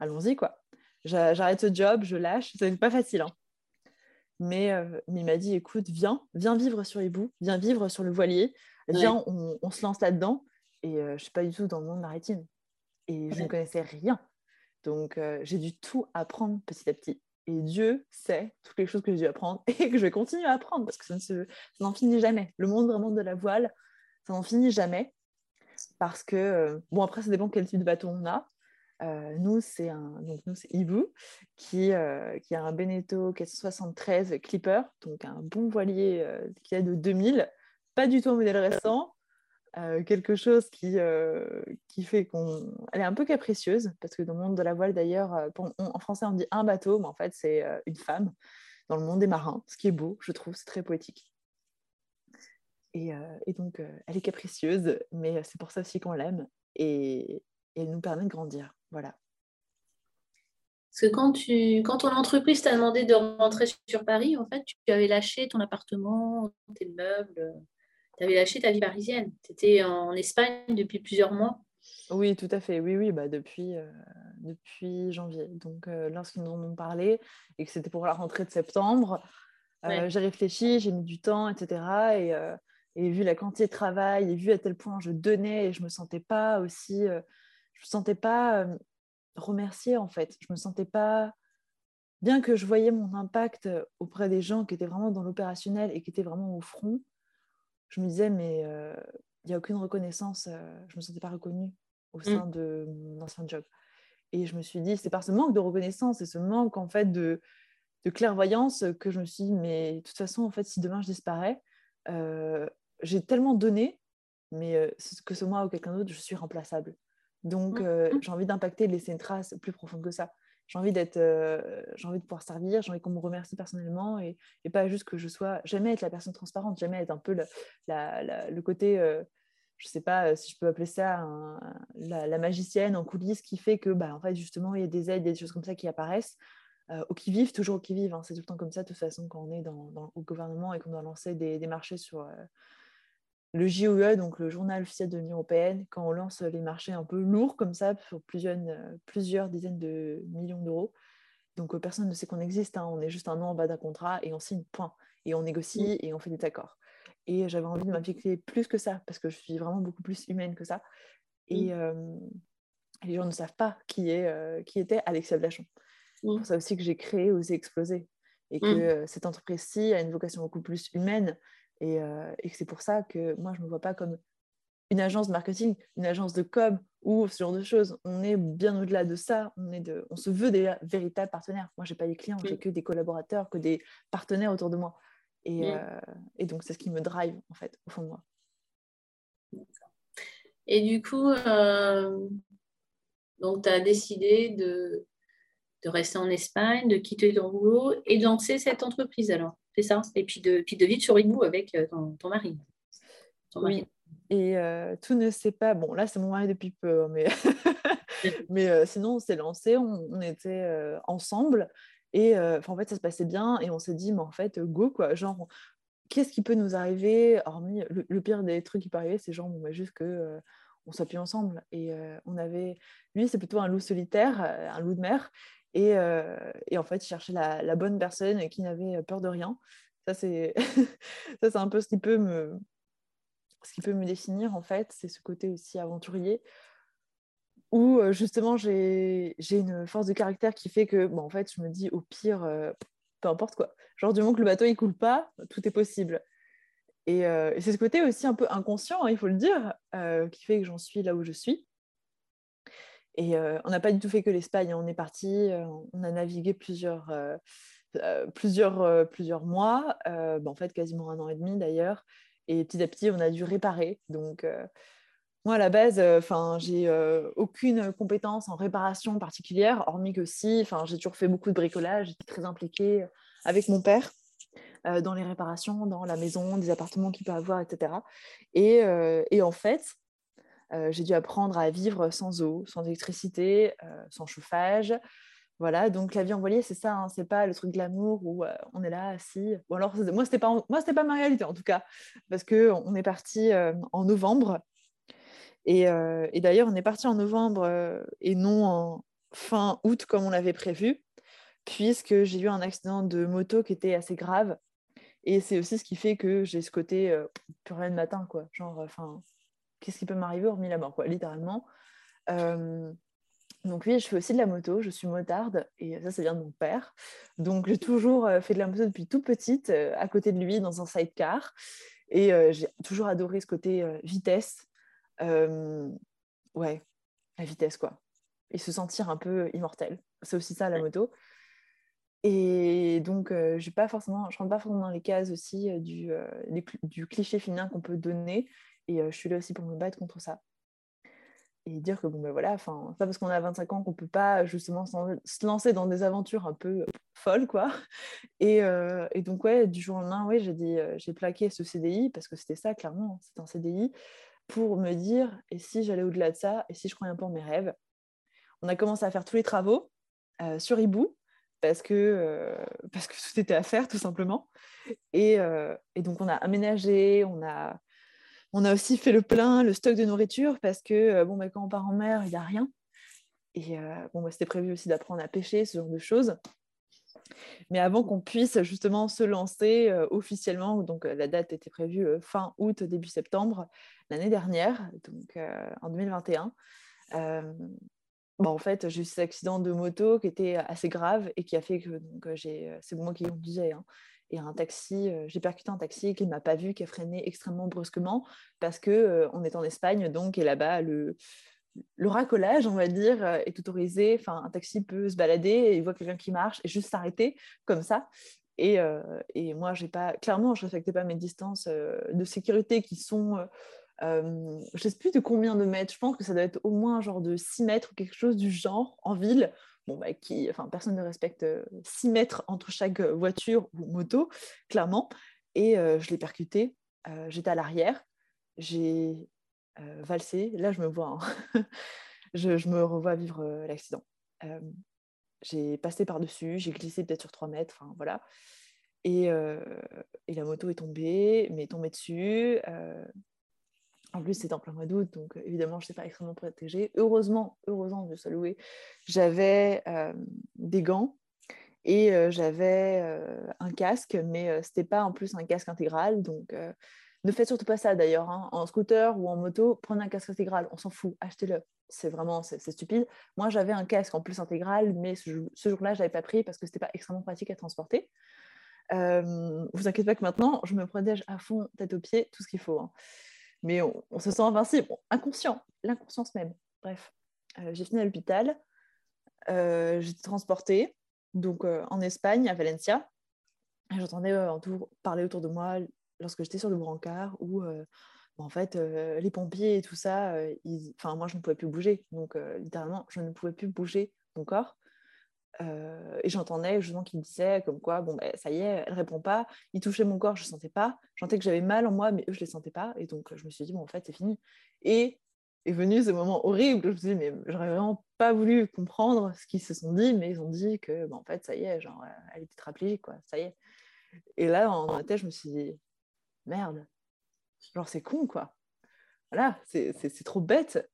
Speaker 2: allons-y, quoi. J'arrête ce job, je lâche. Ce n'est pas facile. Hein. Mais, mais, il m'a dit, écoute, viens, viens vivre sur Hibou, viens vivre sur le voilier viens, on, se lance là-dedans. Et euh, je ne suis pas du tout dans le monde maritime. Et je ne connaissais rien. Donc, euh, j'ai dû tout apprendre petit à petit. Et Dieu sait toutes les choses que j'ai dû apprendre [laughs] et que je vais continuer à apprendre parce que ça, ne n'en finit jamais. Le monde vraiment de la voile, ça n'en finit jamais. Parce que, euh, bon, après, ça dépend quel type de bateau on a. nous, c'est un, Ibu qui, qui a un Beneteau 473 Clipper, donc un bon voilier qui est de 2000 pas du tout un modèle récent. Euh, quelque chose qui, euh, fait qu'on... Elle est un peu capricieuse, parce que dans le monde de la voile, d'ailleurs, euh, en français, on dit un bateau, mais en fait, c'est une femme dans le monde des marins, ce qui est beau, je trouve, c'est très poétique. Et, donc, elle est capricieuse, mais c'est pour ça aussi qu'on l'aime, et, elle nous permet de grandir. Voilà.
Speaker 3: Parce que quand, tu, quand ton entreprise t'a demandé de rentrer sur Paris, en fait, tu avais lâché ton appartement, tes meubles tu avais lâché ta vie parisienne. Tu étais en Espagne depuis plusieurs mois.
Speaker 2: Oui, tout à fait. Oui, oui, bah depuis, euh, depuis janvier. Donc, euh, lorsqu'ils nous en ont parlé et que c'était pour la rentrée de septembre, euh, j'ai réfléchi, j'ai mis du temps, etc. Et, et, vu la quantité de travail et vu à tel point je donnais et je me sentais pas aussi, je me sentais pas remerciée en fait. Je me sentais pas, bien que je voyais mon impact auprès des gens qui étaient vraiment dans l'opérationnel et qui étaient vraiment au front, je me disais, mais euh, il n'y a aucune reconnaissance, euh, je ne me sentais pas reconnue au mmh. sein de mon ancien job. Et je me suis dit, c'est par ce manque de reconnaissance et ce manque en fait de, de clairvoyance que je me suis dit, mais de toute façon, en fait, si demain je disparais, euh, j'ai tellement donné, mais que ce moi ou quelqu'un d'autre, je suis remplaçable. Donc, mmh. j'ai envie d'impacter, de laisser une trace plus profonde que ça j'ai envie d'être, euh, j'ai envie de pouvoir servir, j'ai envie qu'on me remercie personnellement et, pas juste que je sois, jamais être la personne transparente, jamais être un peu le, le côté, euh, je sais pas euh, si je peux appeler ça la, magicienne en coulisses qui fait que, bah, en fait, justement, il y a des aides, des choses comme ça qui apparaissent. au qui vivent, toujours au qui vivent. Hein. C'est tout le temps comme ça, de toute façon, quand on est dans, dans au gouvernement et qu'on doit lancer des, des marchés sur, le JOE, donc le journal officiel de l'Union européenne, quand on lance les marchés un peu lourds comme ça, sur plusieurs, euh, plusieurs dizaines de millions d'euros. Donc euh, personne ne sait qu'on existe, hein. on est juste un nom en bas d'un contrat et on signe, point. Et on négocie et on fait des accords. Et j'avais envie de m'impliquer plus que ça, parce que je suis vraiment beaucoup plus humaine que ça. Et euh, les gens ne savent pas qui, est, qui était Alexia Blachon. C'est pour ça aussi que j'ai créé Oser Exploser. Et que cette entreprise-ci a une vocation beaucoup plus humaine euh, et, c'est pour ça que moi, je ne me vois pas comme une agence de marketing, une agence de com ou ce genre de choses. On est bien au-delà de ça. On, est de, on se veut des véritables partenaires. Moi, je n'ai pas des clients, j'ai que des collaborateurs, que des partenaires autour de moi. Et, et donc, c'est ce qui me drive, en fait, au fond de moi.
Speaker 3: Et du coup, donc, tu as décidé de, de rester en Espagne, de quitter ton boulot et de lancer cette entreprise alors, c'est ça Et puis de, puis de vivre sur Ibou avec euh, ton, mari.
Speaker 2: Oui, et euh, tout ne sait pas, bon là c'est mon mari depuis peu, hein, mais, [laughs] [laughs] mais euh, sinon on s'est lancé, on, était ensemble et en fait ça se passait bien et on s'est dit, mais en fait, go quoi, genre qu'est-ce qui peut nous arriver, hormis le, pire des trucs qui peut arriver, c'est genre bah, juste que on s'appuie ensemble. Et on avait, lui, c'est plutôt un loup solitaire, un loup de mer. Et, et en fait, il cherchait la, la, bonne personne qui n'avait peur de rien. [laughs] Ça, c'est un peu ce qui peut me, ce qui peut me définir en fait, c'est ce côté aussi aventurier où justement j'ai une force de caractère qui fait que, bon, en fait, je me dis au pire, peu importe quoi. Genre du moment que le bateau il coule pas, tout est possible. Euh, et, c'est ce côté aussi un peu inconscient, hein, il faut le dire, euh, qui fait que j'en suis là où je suis. Et euh, on n'a pas du tout fait que l'Espagne. On est parti, on a navigué plusieurs, plusieurs, plusieurs mois, bah, en fait quasiment un an et demi d'ailleurs. Et petit à petit, on a dû réparer. Donc, moi, à la base, enfin, j'ai aucune compétence en réparation particulière, hormis que si, j'ai toujours fait beaucoup de bricolage, j'étais très impliquée avec mon père. Euh, dans les réparations, dans la maison, des appartements qu'il peut avoir, etc. Euh, et, en fait, euh, j'ai dû apprendre à vivre sans eau, sans électricité, sans chauffage. Voilà, donc la vie en voilier, c'est ça, hein, c'est pas le truc de l'amour où on est là assis. Bon, alors, moi, c'était pas, pas ma réalité en tout cas, parce que on est parti en novembre. Et, et d'ailleurs, on est parti en novembre et non en fin août comme on l'avait prévu, puisque j'ai eu un accident de moto qui était assez grave. Et c'est aussi ce qui fait que j'ai ce côté euh, plus rien de matin, quoi. Genre, enfin, qu'est-ce qui peut m'arriver hormis la mort, quoi, littéralement. Euh, donc oui, je fais aussi de la moto, je suis motarde, et ça, ça vient de mon père. Donc j'ai toujours euh, fait de la moto depuis tout petite, à côté de lui, dans un sidecar. Et j'ai toujours adoré ce côté vitesse. ouais, la vitesse, quoi. Et se sentir un peu immortel. C'est aussi ça, la moto. Et donc, euh, je ne rentre pas forcément dans les cases aussi euh, du, euh, du, cliché féminin qu'on peut donner. Et je suis là aussi pour me battre contre ça. Et dire que, bon, ben voilà, enfin, pas parce qu'on a 25 ans qu'on peut pas justement se lancer dans des aventures un peu folles, quoi. Et, et donc, ouais, du jour au lendemain, ouais, j'ai dit, j'ai plaqué ce CDI, parce que c'était ça, clairement, c'était un CDI, pour me dire, et si j'allais au-delà de ça, et si je croyais un peu en mes rêves? On a commencé à faire tous les travaux sur Hibou, parce que, euh, parce que tout était à faire, tout simplement. Et, euh, et, donc, on a aménagé, on a, on a aussi fait le plein, le stock de nourriture, parce que euh, bon, bah, quand on part en mer, il n'y a rien. Et bon, bah, c'était prévu aussi d'apprendre à pêcher, ce genre de choses. Mais avant qu'on puisse justement se lancer officiellement, donc la date était prévue fin août, début septembre l'année dernière, donc en 2021, bah, en fait, j'ai eu cet accident de moto qui était assez grave et qui a fait que j'ai, c'est moi qui conduisais. Hein, et un taxi, j'ai percuté un taxi qui ne m'a pas vu, qui a freiné extrêmement brusquement parce que on est en Espagne, donc et là-bas le, le racolage, on va dire, est autorisé. Enfin, un taxi peut se balader et il voit quelqu'un qui marche et juste s'arrêter comme ça. Et, et moi, j'ai pas, clairement, je respectais pas mes distances de sécurité qui sont euh, je sais plus de combien de mètres, je pense que ça doit être au moins genre de 6 mètres ou quelque chose du genre en ville. Bah, qui, enfin, personne ne respecte 6 euh, mètres entre chaque euh, voiture ou moto, clairement. Et je l'ai percuté. J'étais à l'arrière. J'ai valsé. Là, je me vois. Hein. [laughs] je, me revois vivre l'accident. j'ai passé par-dessus. J'ai glissé peut-être sur 3 mètres. Enfin, voilà. Et, et, la moto est tombée, mais tombée dessus. En plus, c'était en plein mois d'août, donc euh, évidemment, je n'étais pas extrêmement protégée. Heureusement, heureusement, je suis louer, j'avais des gants et j'avais un casque, mais ce n'était pas en plus un casque intégral. Donc, ne faites surtout pas ça d'ailleurs. Hein. En scooter ou en moto, prenez un casque intégral, on s'en fout, achetez-le. C'est vraiment, c'est stupide. Moi, j'avais un casque en plus intégral, mais ce, jour-là, je n'avais pas pris parce que ce n'était pas extrêmement pratique à transporter. vous inquiétez pas que maintenant, je me protège à fond, tête aux pieds, tout ce qu'il faut. Hein mais on, se sent invincible, inconscient, l'inconscience même. Bref, euh, j'ai fini à l'hôpital, euh, été transportée donc, euh, en Espagne, à Valencia. J'entendais parler autour de moi lorsque j'étais sur le brancard où en fait, les pompiers et tout ça, enfin, moi, je ne pouvais plus bouger. Donc, littéralement, je ne pouvais plus bouger mon corps. Et j'entendais justement qu'il me disait comme quoi, bon, ben, ça y est, elle répond pas. Il touchait mon corps, je sentais pas. J'entendais que j'avais mal en moi, mais eux, je les sentais pas. Et donc, je me suis dit, bon, en fait, c'est fini. Et est venu ce moment horrible. Je me suis dit, mais j'aurais vraiment pas voulu comprendre ce qu'ils se sont dit, mais ils ont dit que, ben, en fait, ça y est, genre, elle était tétraplégique, quoi, ça y est. Et là, dans ma tête, je me suis dit, merde, Genre, c'est con, quoi. Voilà, c'est trop bête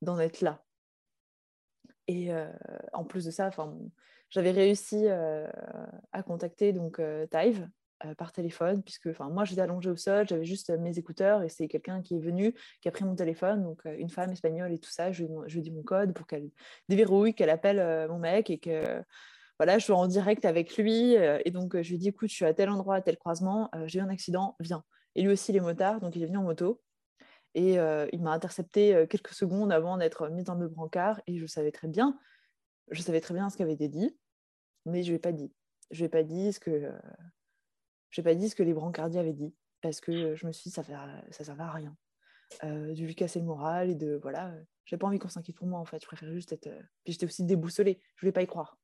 Speaker 2: d'en être là. Et euh, en plus de ça, j'avais réussi euh, à contacter donc euh, par téléphone, puisque moi j'étais allongée au sol, j'avais juste mes écouteurs et c'est quelqu'un qui est venu, qui a pris mon téléphone, donc une femme espagnole et tout ça. Je, lui ai dit mon code pour qu'elle déverrouille, qu'elle appelle mon mec et que voilà, je suis en direct avec lui. et donc je lui ai dit écoute, je suis à tel endroit, à tel croisement, j'ai eu un accident, viens et lui aussi les motards, donc il est venu en moto. Et euh, il m'a intercepté euh, quelques secondes avant d'être mis dans le brancard et je savais très bien, je savais très bien ce qu'avait été dit, mais je ne l'ai pas dit. Je lui ai pas dit ce que euh, pas dit ce que les brancardiers avaient dit parce que je me suis dit ça ne ça servait à rien. de lui casser le moral et de voilà, j'ai pas envie qu'on s'inquiète pour moi en fait. Je préférais juste être. Puis j'étais aussi déboussolée. Je voulais pas y croire.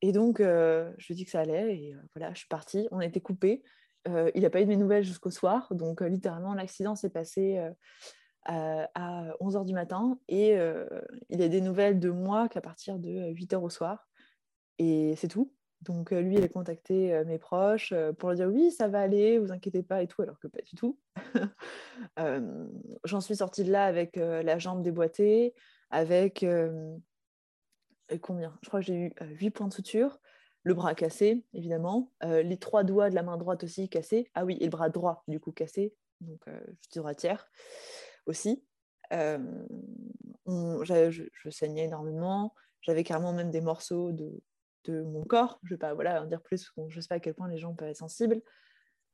Speaker 2: Et donc, je lui ai dit que ça allait, et voilà, je suis partie. On a été coupés. Euh, il n'a pas eu de mes nouvelles jusqu'au soir. Donc, euh, littéralement, l'accident s'est passé euh, à, 11h du matin. Et il a des nouvelles de moi qu'à partir de 8h au soir. Et c'est tout. Donc, lui, il a contacté mes proches pour leur dire oui, ça va aller, vous inquiétez pas et tout, alors que pas du tout. [laughs] J'en suis sortie de là avec la jambe déboîtée, avec combien? Je crois que j'ai eu 8 points de suture le bras cassé, évidemment, euh, les trois doigts de la main droite aussi cassés, ah oui, et le bras droit, du coup, cassé, donc euh, je droitière aussi. Euh, je, saignais énormément, j'avais carrément même des morceaux de, mon corps, je ne vais pas voilà, en dire plus, je ne sais pas à quel point les gens peuvent être sensibles,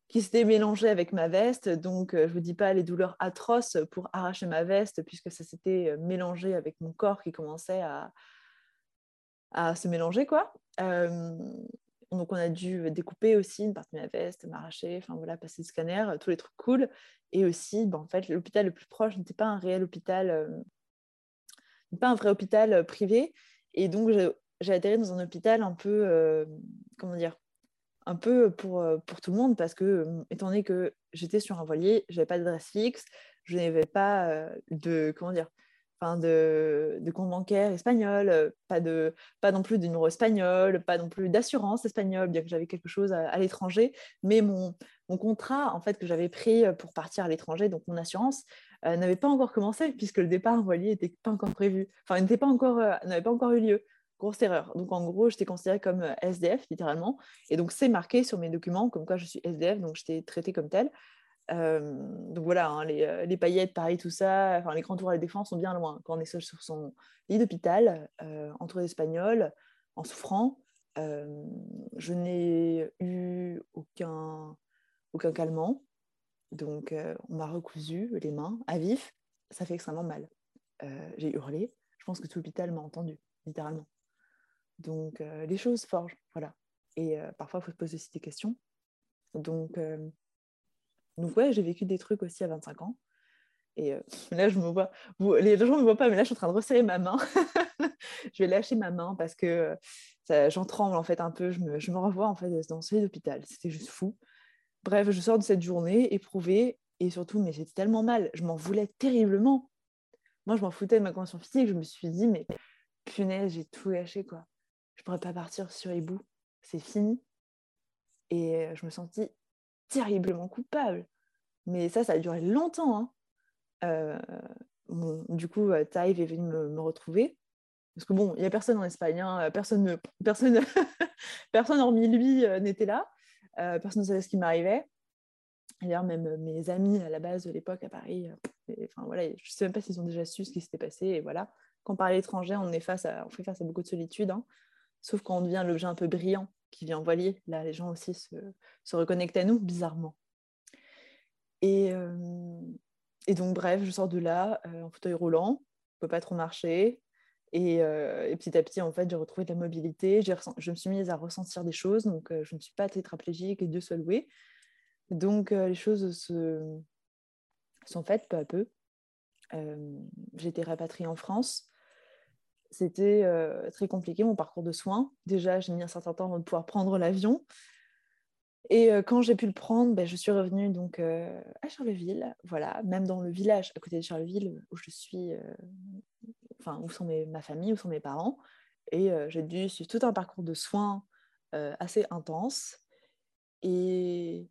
Speaker 2: qui s'étaient mélangés avec ma veste, donc je ne vous dis pas les douleurs atroces pour arracher ma veste, puisque ça s'était mélangé avec mon corps qui commençait à, à se mélanger, quoi. donc, on a dû découper aussi une partie de ma veste, m'arracher, enfin voilà, passer le scanner, tous les trucs cool. Et aussi, ben, en fait, l'hôpital le plus proche n'était pas un réel hôpital, pas un vrai hôpital privé. Et donc, j'ai atterri dans un hôpital un peu, comment dire, un peu pour, pour tout le monde parce que, étant donné que j'étais sur un voilier, je n'avais pas d'adresse fixe, je n'avais pas de, comment dire, de, de, compte bancaire espagnol, euh, pas, de, pas non plus de numéro espagnol, pas non plus d'assurance espagnole, bien que j'avais quelque chose à, l'étranger. Mais mon, mon, contrat en fait, que j'avais pris euh, pour partir à l'étranger, donc mon assurance, euh, n'avait pas encore commencé puisque le départ en voilier n'était pas encore prévu, enfin, n'était pas encore, n'avait pas encore eu lieu. Grosse erreur. Donc en gros, j'étais considérée comme SDF littéralement. Et donc c'est marqué sur mes documents comme quoi je suis SDF, donc j'étais traitée comme telle. Euh, donc voilà, hein, euh, les, paillettes, pareil, tout ça, enfin, les grands tours à la défense sont bien loin. Quand on est seul sur son lit d'hôpital, euh, entouré d'Espagnols, en souffrant, je n'ai eu aucun, aucun calmant. Donc on m'a recousu les mains à vif. Ça fait extrêmement mal. J'ai hurlé. Je pense que tout l'hôpital m'a entendu, littéralement. Donc les choses forgent, voilà. Et parfois, il faut se poser aussi des questions. Donc, donc ouais, j'ai vécu des trucs aussi à 25 ans. Et euh, [laughs] là, je me vois, les gens ne me voient pas, mais là, je suis en train de resserrer ma main. [laughs] je vais lâcher ma main parce que j'en tremble en fait un peu. Je me, revois en fait dans ce lit d'hôpital. C'était juste fou. Bref, je sors de cette journée éprouvée et surtout, mais j'étais tellement mal. Je m'en voulais terriblement. Moi, je m'en foutais de ma condition physique. Je me suis dit, mais punaise, j'ai tout lâché quoi. Je pourrais pas partir sur les. C'est fini. Et euh, je me sentis terriblement coupable. Mais ça, ça a duré longtemps. Hein. Euh, du coup, euh, Taïv est venu me, retrouver. Parce que bon, il n'y a personne en Espagne, hein. personne, personne, [laughs] personne hormis lui euh, n'était là, personne ne savait ce qui m'arrivait. D'ailleurs, même mes amis à la base de l'époque à Paris, voilà, je ne sais même pas s'ils ont déjà su ce qui s'était passé. Et voilà, quand on parle étranger, on, est face à, on fait face à beaucoup de solitude, hein. sauf quand on devient l'objet un peu brillant qui vient voilier. Là, les gens aussi se reconnectent à nous, bizarrement. Et, euh, et donc, bref, je sors de là euh, en fauteuil roulant, je peux pas trop marcher. Et, petit à petit, en fait, j'ai retrouvé de la mobilité. Je me suis mise à ressentir des choses. Donc, je ne suis pas tétraplégique et Dieu soit loué. Donc, les choses se... sont faites peu à peu. j'ai été rapatriée en France. C'était très compliqué, mon parcours de soins. Déjà, j'ai mis un certain temps avant de pouvoir prendre l'avion. Et quand j'ai pu le prendre, ben, je suis revenue donc à Charleville, voilà, même dans le village à côté de Charleville où je suis, enfin où sont ma famille, où sont mes parents, et j'ai dû suivre tout un parcours de soins assez intense. Et,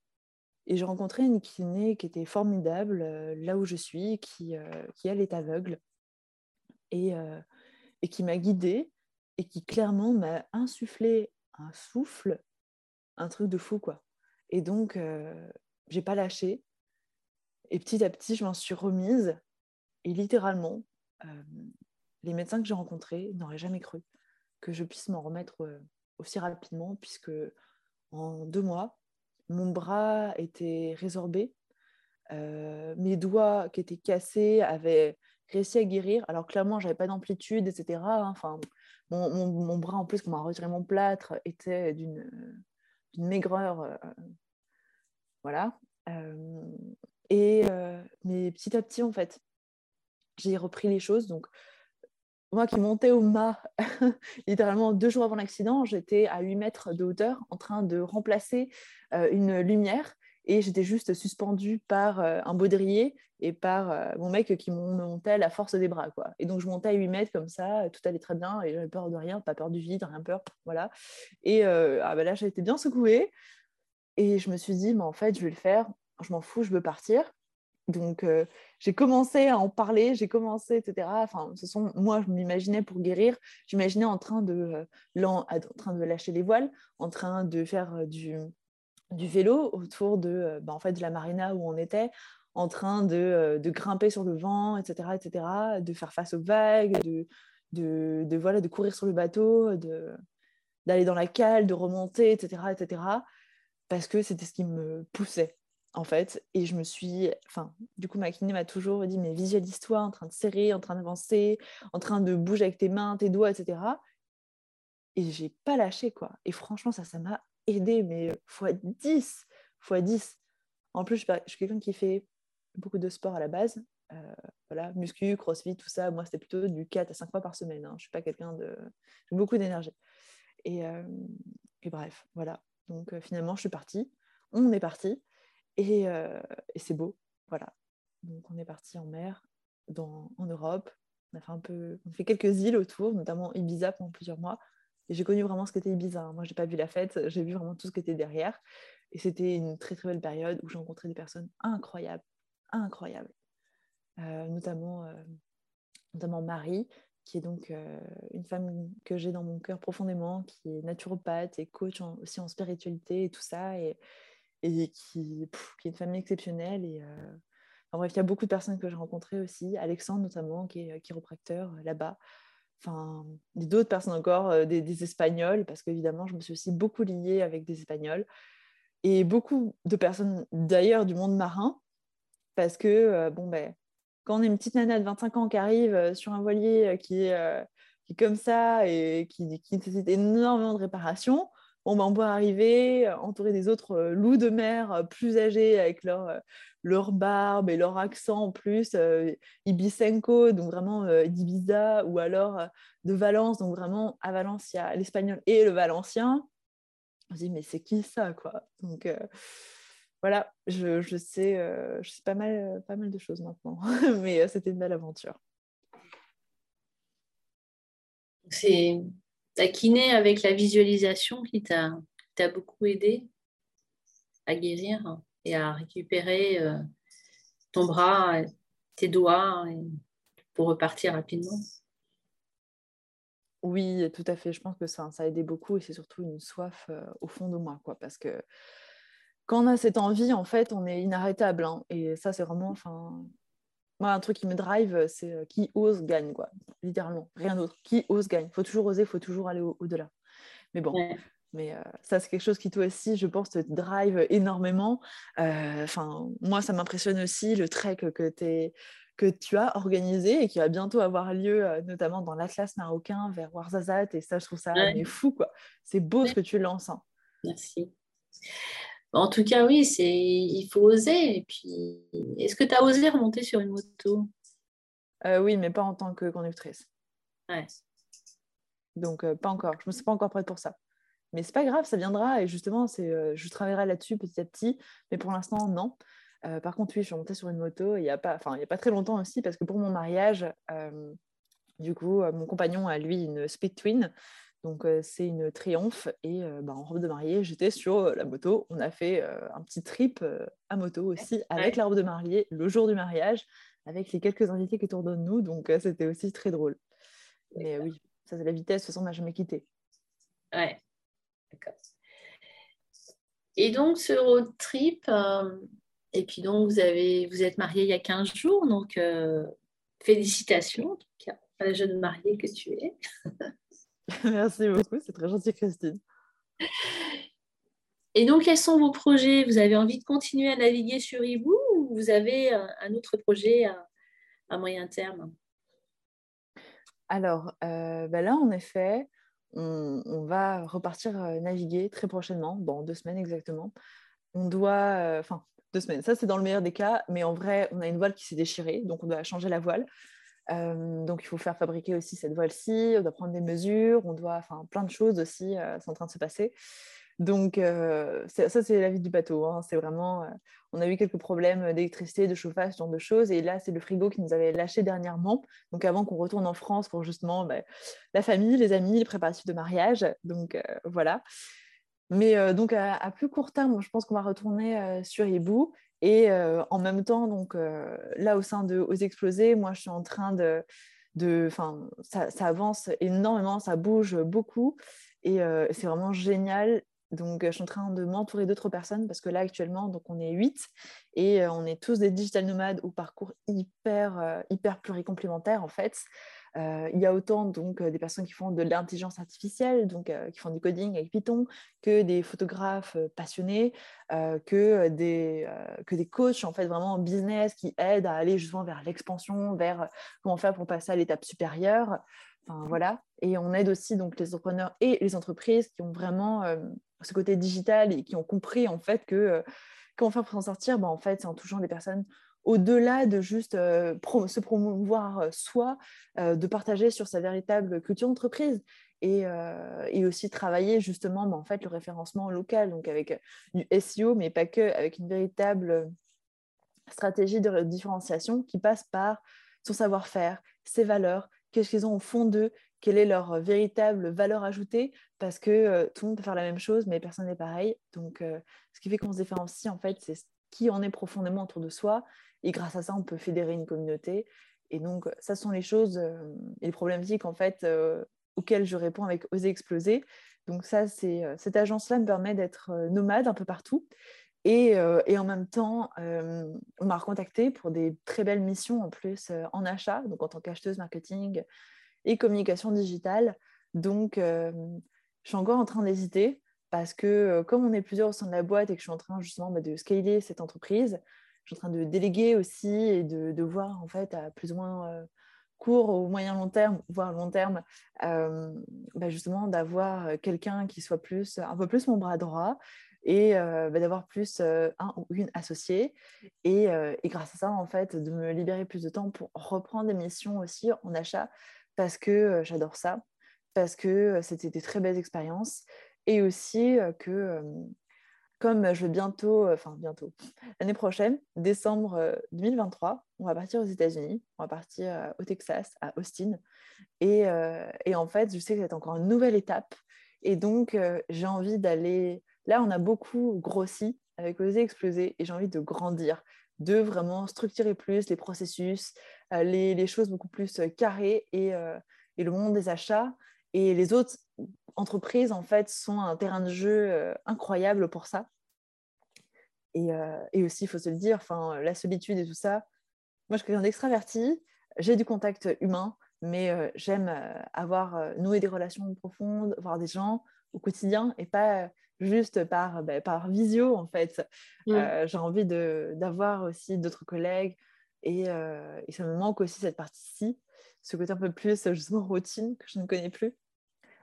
Speaker 2: j'ai rencontré une kiné qui était formidable là où je suis, qui, qui elle est aveugle et, et qui m'a guidée et qui clairement m'a insufflé un souffle un truc de fou, quoi. Et donc, euh, j'ai pas lâché. Et petit à petit, je m'en suis remise. Et littéralement, euh, les médecins que j'ai rencontrés n'auraient jamais cru que je puisse m'en remettre euh, aussi rapidement, puisque en deux mois, mon bras était résorbé, mes doigts qui étaient cassés avaient réussi à guérir. Alors clairement, j'avais pas d'amplitude, etc. Enfin, mon, mon, bras en plus, qu'on m'a retiré mon plâtre, était d'une d'une maigreur. Euh, voilà. Euh, et, euh, mais petit à petit, en fait, j'ai repris les choses. Donc, moi qui montais au mât, [laughs] littéralement deux jours avant l'accident, j'étais à 8 mètres de hauteur en train de remplacer une lumière et j'étais juste suspendue par un baudrier et par mon mec qui montait la force des bras. Quoi. Et donc je montais à 8 mètres comme ça, tout allait très bien et j'avais peur de rien, pas peur du vide, rien peur. Voilà. Et ah ben là, j'ai été bien secouée et je me suis dit, mais en fait, je vais le faire, je m'en fous, je veux partir. Donc, j'ai commencé à en parler, j'ai commencé, etc. Enfin, ce sont, moi, je m'imaginais pour guérir, j'imaginais en train de, en train de lâcher les voiles, en train de faire du, du vélo autour de, bah, en fait, de la marina où on était, en train de, de, grimper sur le vent, etc., etc., de faire face aux vagues, de, de, de voilà, de courir sur le bateau, d'aller dans la cale, de remonter, etc., etc., parce que c'était ce qui me poussait, en fait. Et je me suis, enfin, du coup, ma kiné m'a toujours dit, mais visualise-toi en train de serrer, en train d'avancer, en train de bouger avec tes mains, tes doigts, etc. Et j'ai pas lâché, quoi. Et franchement, ça, ça m'a aidé, mais x 10, x 10. En plus, je suis quelqu'un qui fait beaucoup de sport à la base. Euh, voilà, muscu, crossfit, tout ça. Moi, c'était plutôt du 4 à 5 fois par semaine. Hein. Je suis pas quelqu'un de. J'ai beaucoup d'énergie. Et, euh, et, bref, voilà. Donc euh, finalement, je suis partie. On est parti. Et, et c'est beau. Voilà. Donc on est parti en mer, dans, en Europe. On a fait un peu. On a fait quelques îles autour, notamment Ibiza pendant plusieurs mois. J'ai connu vraiment ce qu'était Ibiza. Hein. Moi, je n'ai pas vu la fête, j'ai vu vraiment tout ce qui était derrière. Et c'était une très très belle période où j'ai rencontré des personnes incroyables, incroyables. Euh, notamment, euh, notamment Marie, qui est donc euh, une femme que j'ai dans mon cœur profondément, qui est naturopathe et coach aussi en spiritualité et tout ça, et, et qui, qui, est une femme exceptionnelle. Et, en bref, il y a beaucoup de personnes que j'ai rencontrées aussi, Alexandre notamment, qui est chiropracteur là-bas enfin d'autres personnes encore, euh, des, Espagnols, parce qu'évidemment, je me suis aussi beaucoup liée avec des Espagnols, et beaucoup de personnes d'ailleurs du monde marin, parce que, euh, bon, ben, quand on est une petite nana de 25 ans qui arrive euh, sur un voilier qui, est, qui est comme ça et qui, qui nécessite énormément de réparation, on, on peut arriver entouré des autres loups de mer plus âgés avec leur, leur barbe et leur accent en plus, euh, Ibisenko, donc vraiment euh, d'Ibiza, ou alors euh, de Valence, donc vraiment à Valence, il y a l'espagnol et le valencien. On se dit, mais c'est qui ça, quoi? Donc voilà, je, je sais, je sais pas, mal, pas mal de choses maintenant, [laughs] mais c'était une belle aventure.
Speaker 3: C'est ta kiné avec la visualisation qui t'a beaucoup aidé à guérir et à récupérer euh, ton bras, tes doigts pour repartir rapidement?
Speaker 2: Oui, tout à fait. Je pense que ça, a aidé beaucoup et c'est surtout une soif euh, au fond de moi, quoi. Parce que quand on a cette envie, en fait, on est inarrêtable. Hein. et ça, c'est vraiment, moi, un truc qui me drive, c'est euh, qui ose gagne, quoi. Littéralement, rien d'autre. Qui ose gagne. Il faut toujours oser, il faut toujours aller au-delà. Mais bon, mais euh, ça, c'est quelque chose qui, toi aussi, je pense, te drive énormément. Euh, enfin, moi, ça m'impressionne aussi le trek que tu es que tu as organisé et qui va bientôt avoir lieu, notamment dans l'Atlas marocain vers Ouarzazate. Et ça, je trouve ça fou, quoi. C'est beau ce que tu lances. Hein.
Speaker 1: Merci. En tout cas, oui, c'est il faut oser. Et puis, est-ce que tu as osé remonter sur une moto?
Speaker 2: Oui, mais pas en tant que conductrice.
Speaker 1: Ouais.
Speaker 2: Donc, pas encore. Je ne me suis pas encore prête pour ça. Mais c'est pas grave, ça viendra. Et justement, c'est, je travaillerai là-dessus petit à petit. Mais pour l'instant, non. par contre, oui, je suis montée sur une moto il n'y a, pas, a pas très longtemps aussi, parce que pour mon mariage, du coup, mon compagnon a lui une Speed Twin. Donc, c'est une triomphe. Et bah, en robe de mariée, j'étais sur la moto. On a fait un petit trip à moto aussi avec la robe de mariée le jour du mariage, avec les quelques invités qui autour de nous. Donc, c'était aussi très drôle. Mais oui, ça, c'est la vitesse. De toute façon, on m'a jamais quitté.
Speaker 1: Ouais, d'accord. Et donc, ce road trip, et puis donc, vous, avez, vous êtes marié il y a 15 jours. Donc, félicitations, en tout cas, à la jeune mariée que tu es. [laughs] [laughs]
Speaker 2: Merci beaucoup, c'est très gentil, Christine. [laughs]
Speaker 1: Et donc, quels sont vos projets? Vous avez envie de continuer à naviguer sur Hibou ou vous avez un autre projet à, moyen terme?
Speaker 2: Alors, euh, ben là, en effet, on, va repartir euh, naviguer très prochainement, dans deux semaines exactement. On doit, euh, enfin, deux semaines, ça c'est dans le meilleur des cas, mais en vrai, on a une voile qui s'est déchirée, donc on doit changer la voile. Euh, donc, il faut faire fabriquer aussi cette voile-ci, on doit prendre des mesures, on doit, enfin, plein de choses aussi euh, sont en train de se passer. Donc, euh, ça, c'est la vie du bateau. Hein. C'est vraiment, on a eu quelques problèmes d'électricité, de chauffage, ce genre de choses. Et là, c'est le frigo qui nous avait lâché dernièrement. Donc, avant qu'on retourne en France pour justement bah, la famille, les amis, les préparatifs de mariage. Donc, voilà. Mais donc, à, à, plus court terme, je pense qu'on va retourner sur Hibou et en même temps, donc là au sein de Aux Explosés, moi je suis en train de. de ça, ça, avance énormément, ça bouge beaucoup et c'est vraiment génial. Donc, je suis en train de m'entourer d'autres personnes parce que là, actuellement, donc, on est huit et on est tous des digital nomades au parcours hyper, hyper pluricomplémentaire en fait. Euh, il y a autant donc euh, des personnes qui font de l'intelligence artificielle, donc euh, qui font du coding avec Python, que des photographes passionnés, que des que des coachs en fait vraiment en business qui aident à aller justement vers l'expansion, vers comment faire pour passer à l'étape supérieure. Enfin, voilà. Et on aide aussi donc les entrepreneurs et les entreprises qui ont vraiment ce côté digital et qui ont compris en fait que comment faire pour s'en sortir? Ben, En fait, c'est en touchant des personnes au-delà de juste euh, se promouvoir euh, soi, euh, de partager sur sa véritable culture d'entreprise et, aussi travailler justement bah, en fait, le référencement local, donc avec du SEO, mais pas que, avec une véritable stratégie de différenciation qui passe par son savoir-faire, ses valeurs, qu'est-ce qu'ils ont au fond d'eux, quelle est leur véritable valeur ajoutée, parce que tout le monde peut faire la même chose, mais personne n'est pareil. Donc, ce qui fait qu'on se différencie, en fait, c'est qui en est profondément autour de soi et grâce à ça, on peut fédérer une communauté. Et donc, ça sont les choses euh, et les problématiques en fait euh, auxquelles je réponds avec Oser exploser. Donc ça, c'est euh, cette agence-là me permet d'être nomade un peu partout. Et, et en même temps, on m'a recontacté pour des très belles missions en plus en achat, donc en tant qu'acheteuse marketing et communication digitale. Donc, je suis encore en train d'hésiter parce que comme on est plusieurs au sein de la boîte et que je suis en train justement bah, de scaler cette entreprise, je suis en train de déléguer aussi et de, voir en fait à plus ou moins court ou moyen long terme, voire long terme, bah, justement d'avoir quelqu'un qui soit plus, un peu plus mon bras droit et bah, d'avoir plus un ou une associée et, et, grâce à ça en fait de me libérer plus de temps pour reprendre des missions aussi en achat parce que j'adore ça parce que c'était des très belles expériences et aussi que comme je vais bientôt, euh, enfin bientôt, l'année prochaine, décembre 2023, euh, on va partir aux États-Unis, on va partir euh, au Texas, à Austin. Et, en fait, je sais que c'est encore une nouvelle étape. Et donc, j'ai envie d'aller. Là, on a beaucoup grossi avec Oser Exploser et j'ai envie de grandir, de vraiment structurer plus les processus, les, choses beaucoup plus carrées et le monde des achats et les autres entreprises, en fait, sont un terrain de jeu euh, incroyable pour ça. Et, euh, et aussi, il faut se le dire, la solitude et tout ça. Moi, je suis quelqu'un d'extraverti, j'ai du contact humain, mais euh, j'aime avoir noué des relations profondes, voir des gens au quotidien et pas juste par, bah, par visio, en fait. Mmh. j'ai envie d'avoir aussi d'autres collègues, Et, et, ça me manque aussi cette partie-ci, ce côté un peu plus justement routine que je ne connais plus.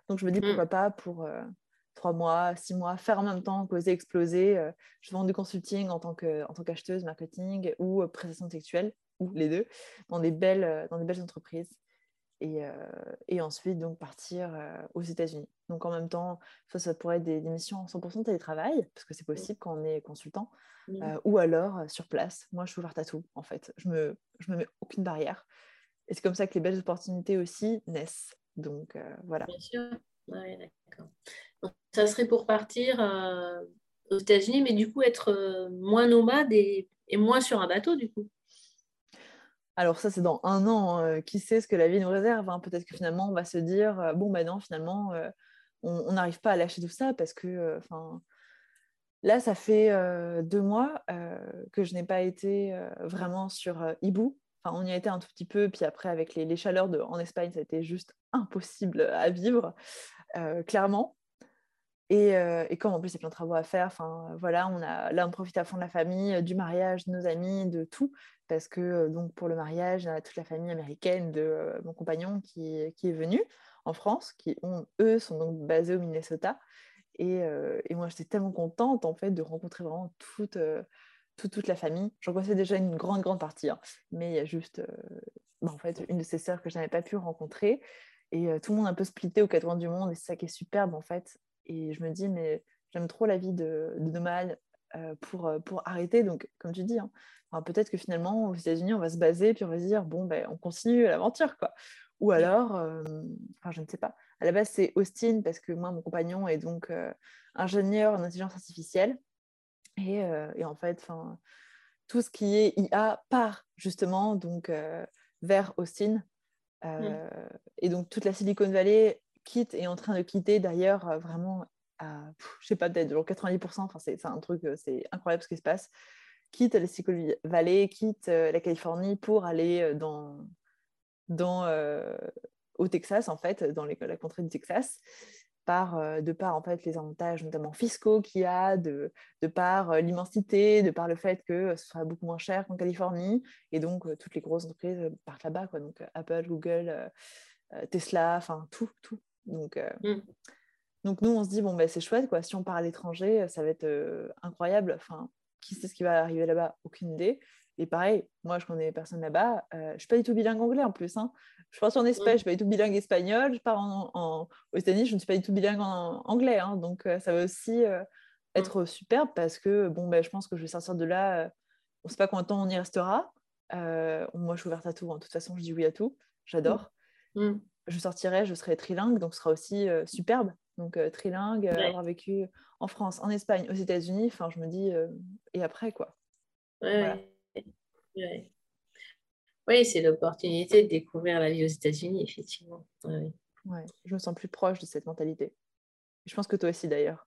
Speaker 2: Donc je me dis pourquoi mmh. pas pour trois mois, six mois, faire en même temps, causer, exploser. je vends du consulting en tant qu'acheteuse, marketing ou prestation sexuelle, ou les deux, dans des belles, dans des belles entreprises. Et, et, ensuite donc partir aux États-Unis. Donc en même temps, ça, ça pourrait être des, missions en 100% télétravail, parce que c'est mmh. possible quand on est consultant, mmh. ou alors sur place. Moi, je suis ouverte à tout, en fait. Je me, je me mets aucune barrière. Et c'est comme ça que les belles opportunités aussi naissent. Donc voilà.
Speaker 1: Bien sûr. d'accord. Ça serait pour partir aux États-Unis, mais du coup être moins nomade et, et moins sur un bateau, du coup.
Speaker 2: Alors ça, c'est dans un an. Euh, qui sait ce que la vie nous réserve hein. Peut-être que finalement, on va se dire, euh, bon, ben non, finalement, euh, on n'arrive pas à lâcher tout ça parce que, enfin, là, ça fait deux mois que je n'ai pas été vraiment sur Ibu. Enfin, on y a été un tout petit peu, puis après, avec les, chaleurs de, en Espagne, ça a été juste impossible à vivre, clairement. Et, et, comme en plus, il y a plein de travaux à faire, enfin voilà, on a, là, on profite à fond de la famille, du mariage, de nos amis, de tout parce que donc pour le mariage, y a toute la famille américaine de mon compagnon qui, qui, est venue en France, qui ont, eux sont donc basés au Minnesota. Et, et moi, j'étais tellement contente en fait de rencontrer vraiment toute, toute, toute la famille. J'en connaissais déjà une grande, grande partie, hein, mais il y a juste bah, en fait, une de ses sœurs que je n'avais pas pu rencontrer. Et tout le monde un peu splitté aux quatre coins du monde, et c'est ça qui est superbe en fait. Et je me dis, mais j'aime trop la vie de, de nomade pour, pour arrêter. Donc, comme tu dis, hein, peut-être que finalement, aux États-Unis, on va se baser, puis on va se dire, bon, ben, on continue l'aventure, quoi. Ou alors, euh, enfin, je ne sais pas. À la base, c'est Austin, parce que moi, mon compagnon est donc euh, ingénieur en intelligence artificielle. Et, euh, et en fait, tout ce qui est IA part justement donc, vers Austin. Mmh. Et donc, toute la Silicon Valley quitte, est en train de quitter d'ailleurs vraiment à, je sais pas, peut-être 90%. Enfin, c'est un truc, c'est incroyable ce qui se passe quitte la Silicon Valley, quitte euh, la Californie pour aller euh, dans, dans, euh, au Texas, en fait, dans la contrée du Texas, par, de par en fait, les avantages notamment fiscaux qu'il y a, de, de par l'immensité, de par le fait que ce sera beaucoup moins cher qu'en Californie. Et donc, toutes les grosses entreprises partent là-bas, quoi. Donc, Apple, Google, Tesla, enfin, tout, tout. Donc, mm. donc, nous, on se dit, bon, ben, c'est chouette, quoi. Si on part à l'étranger, ça va être incroyable. Enfin, qui sait ce qui va arriver là-bas? Aucune idée. Et pareil, moi, je connais personne là-bas. Euh, je ne suis pas du tout bilingue anglais en plus. Hein. Je pense en Espagne, je ne suis pas du tout bilingue espagnol. Je pars en, aux États-Unis, je ne suis pas du tout bilingue en, anglais. Hein. Donc, euh, ça va aussi euh, être superbe parce que bon, ben, je pense que je vais sortir de là. on ne sait pas combien de temps on y restera. moi, je suis ouverte à tout. Hein. De toute façon, je dis oui à tout. J'adore. Mm. Je sortirai, je serai trilingue, donc ce sera aussi superbe. Donc, trilingue, avoir vécu en France, en Espagne, aux États-Unis, enfin, je me dis, et après, quoi.
Speaker 1: Oui, c'est l'opportunité de découvrir la vie aux États-Unis, effectivement.
Speaker 2: Ouais. je me sens plus proche de cette mentalité. Je pense que toi aussi, d'ailleurs.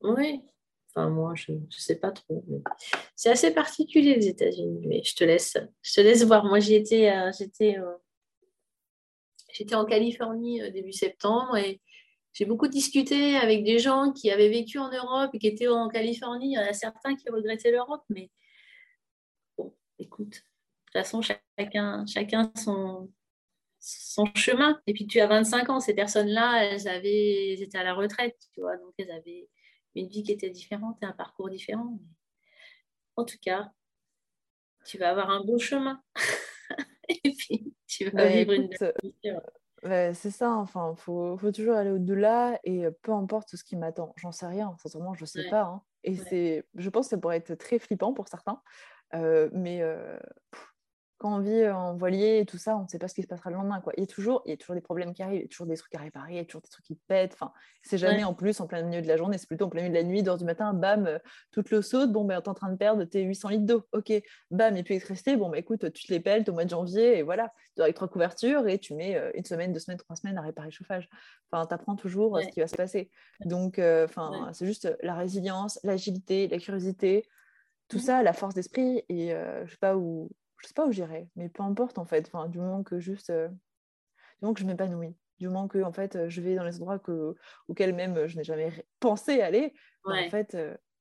Speaker 1: Oui, enfin, moi, je ne sais pas trop. C'est assez particulier, les États-Unis, mais je te laisse, je te laisse voir. Moi, j'étais, euh, j'étais, euh, j'étais en Californie début septembre et j'ai beaucoup discuté avec des gens qui avaient vécu en Europe et qui étaient en Californie. Il y en a certains qui regrettaient l'Europe, mais écoute, de toute façon, chacun, chacun son, son chemin. Et puis tu as 25 ans, ces personnes-là, elles, avaient, elles étaient à la retraite, tu vois, donc elles avaient une vie qui était différente et un parcours différent. En tout cas, tu vas avoir un beau chemin. [laughs] et puis, tu vas bah, vivre une belle vie
Speaker 2: c'est ça, enfin, il faut, faut, toujours aller au-delà et peu importe ce qui m'attend. J'en sais rien, sincèrement, je sais pas. Hein. Et c'est, je pense que ça pourrait être très flippant pour certains. Mais quand on vit en voilier et tout ça, on ne sait pas ce qui se passera le lendemain. Quoi. Il, y a toujours, il y a toujours des problèmes qui arrivent, il y a toujours des trucs à réparer, il y a toujours des trucs qui pètent. Enfin, c'est jamais en plus en plein milieu de la journée, c'est plutôt en plein milieu de la nuit, 2 du matin, bam, euh, toute l'eau saute, bon, ben, tu es en train de perdre tes 800 litres d'eau. Ok, bam, et puis électricité, bon, bah, écoute, tu te les pelles au mois de janvier, et voilà, tu avec trois couvertures, et tu mets euh, une semaine, deux semaines, trois semaines à réparer le chauffage. Enfin, tu apprends toujours euh, ce qui va se passer. Donc, enfin, c'est juste la résilience, l'agilité, la curiosité, tout ça, la force d'esprit, et je sais pas où je sais pas où j'irai, mais peu importe en fait. Enfin, du moment que juste, euh, du moment que je m'épanouis, du moment que en fait, euh, je vais dans les endroits que, auxquels même euh, je n'ai jamais pensé aller, bah, en fait,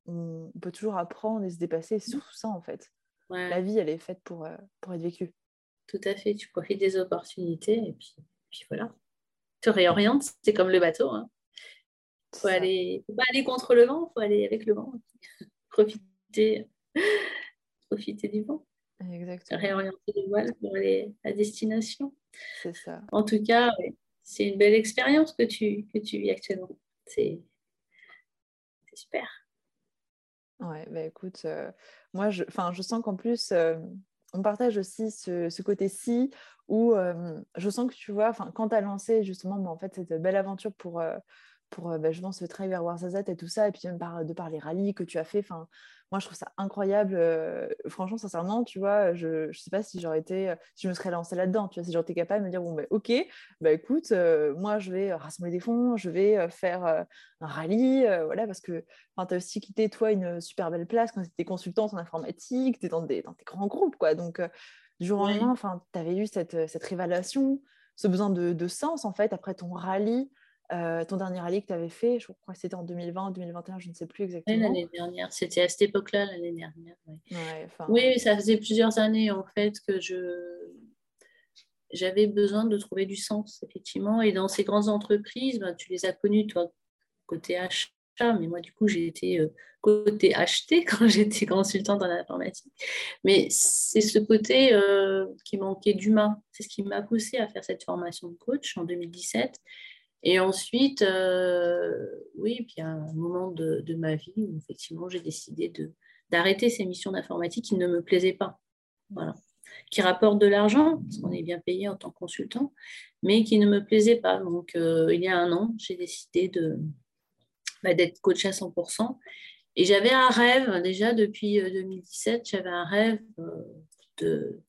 Speaker 2: on peut toujours apprendre et se dépasser. C'est surtout ça en fait. la vie, elle est faite pour, euh, pour être vécue.
Speaker 1: Tout à fait, tu profites des opportunités et puis, puis voilà. Tu réorientes, c'est comme le bateau. Hein. Faut aller, faut pas aller contre le vent, il faut aller avec le vent. [laughs] profiter, [laughs] profiter du vent.
Speaker 2: Exactement.
Speaker 1: Réorienter les voiles pour aller à destination.
Speaker 2: C'est ça.
Speaker 1: En tout cas, c'est une belle expérience que tu, que tu vis actuellement. C'est super.
Speaker 2: Ouais, bah écoute, euh, moi, je, je sens qu'en plus, euh, on partage aussi ce, ce côté-ci où euh, je sens que tu vois, quand tu as lancé justement bah, en fait, cette belle aventure pour, pour bah, je pense, le trail vers Warzazat et tout ça, et puis même par, de par les rallyes que tu as fait, moi, je trouve ça incroyable. Euh, franchement, sincèrement, tu vois, je ne sais pas si j'aurais été, si je me serais lancée là-dedans, tu vois, si j'aurais été capable de me dire, bon, ben, ok, bah, écoute, euh, moi, je vais rassembler des fonds, je vais euh, faire un rallye, voilà, parce que tu as aussi quitté, toi, une super belle place quand tu étais consultante en informatique, tu es dans, des, dans tes grands groupes, quoi. Donc, du jour au lendemain, tu avais eu cette, cette révélation, ce besoin de, de, sens, en fait, après ton rallye. Euh, ton dernier rallye que tu avais fait, je crois que c'était en 2020 ou 2021, je ne sais plus exactement.
Speaker 1: l'année dernière, c'était à cette époque-là, l'année dernière. Oui. ça faisait plusieurs années en fait que je j'avais besoin de trouver du sens, effectivement. Et dans ces grandes entreprises, ben, tu les as connues, toi, côté achat, mais moi, du coup, j'ai été euh, côté acheté [laughs] quand j'étais consultante en informatique. Mais c'est ce côté euh, qui manquait d'humain. C'est ce qui m'a poussé à faire cette formation de coach en 2017 et ensuite, euh, oui, puis à un moment de, ma vie où effectivement j'ai décidé d'arrêter ces missions d'informatique qui ne me plaisaient pas. Voilà. Qui rapportent de l'argent, parce qu'on est bien payé en tant que consultant, mais qui ne me plaisaient pas. Donc, euh, il y a un an, j'ai décidé de, bah, d'être coach à 100%. Et j'avais un rêve, déjà depuis 2017, euh, j'avais un rêve de, de,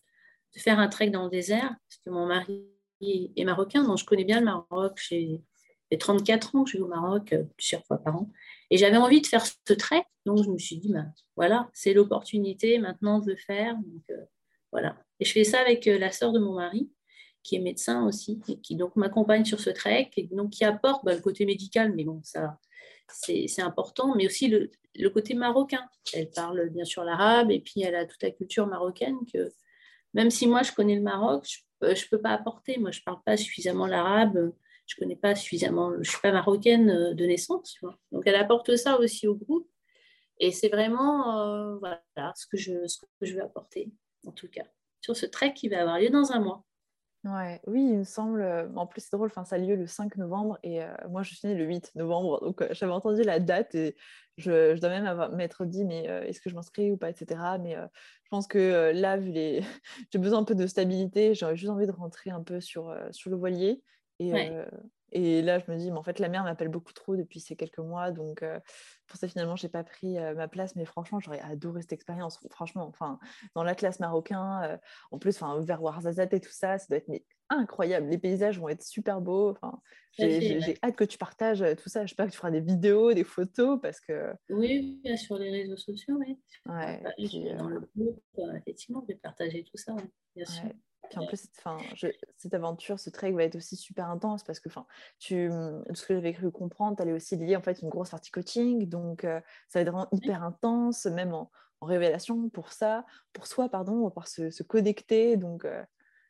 Speaker 1: faire un trek dans le désert, parce que mon mari est marocain, donc je connais bien le Maroc. J'ai 34 ans que je vais au Maroc euh, plusieurs fois par an. Et j'avais envie de faire ce trait, donc je me suis dit, ben, voilà, c'est l'opportunité maintenant de le faire. Donc, euh, voilà. Et je fais ça avec euh, la sœur de mon mari, qui est médecin aussi, et qui donc m'accompagne sur ce trek, et donc qui apporte ben, le côté médical, mais bon, ça, c'est important, mais aussi le, le, côté marocain. Elle parle bien sûr l'arabe, et puis elle a toute la culture marocaine que, même si moi je connais le Maroc, je ne peux pas apporter. Moi, je ne parle pas suffisamment l'arabe je connais pas suffisamment, je suis pas marocaine euh, de naissance, donc elle apporte ça aussi au groupe, et c'est vraiment euh, ce que je ce que je veux apporter en tout cas sur ce trek qui va avoir lieu dans un mois.
Speaker 2: Ouais, oui, il me semble. Euh, en plus, c'est drôle, ça a lieu le 5 novembre et moi, je suis née le 8 novembre. Donc, j'avais entendu la date et je, je dois même m'être dit, mais est-ce que je m'inscris ou pas, etc. Mais je pense que là, vu les. [laughs] j'ai besoin un peu de stabilité, j'aurais juste envie de rentrer un peu sur, sur le voilier. Et, et là, je me dis, mais en fait, la mère m'appelle beaucoup trop depuis ces quelques mois. Donc, pour ça, finalement, je n'ai pas pris ma place. Mais franchement, j'aurais adoré cette expérience. Franchement, enfin, dans l'Atlas marocain, en plus, enfin, vers Ouarzazate et tout ça, ça doit être incroyable. Les paysages vont être super beaux. Enfin, j'ai hâte que tu partages tout ça. Je pas que tu feras des vidéos, des photos, parce que...
Speaker 1: Oui, sur les réseaux sociaux, oui. Ouais, dans le groupe, effectivement, je vais partager tout ça, bien sûr.
Speaker 2: Puis en plus, cette aventure, ce trek va être aussi super intense parce que tu, ce que j'avais cru comprendre, tu allais aussi lier en fait une grosse partie coaching. Donc, ça va être vraiment hyper intense, même en, révélation pour ça, pour soi, pardon, on va se, se connecter. Donc,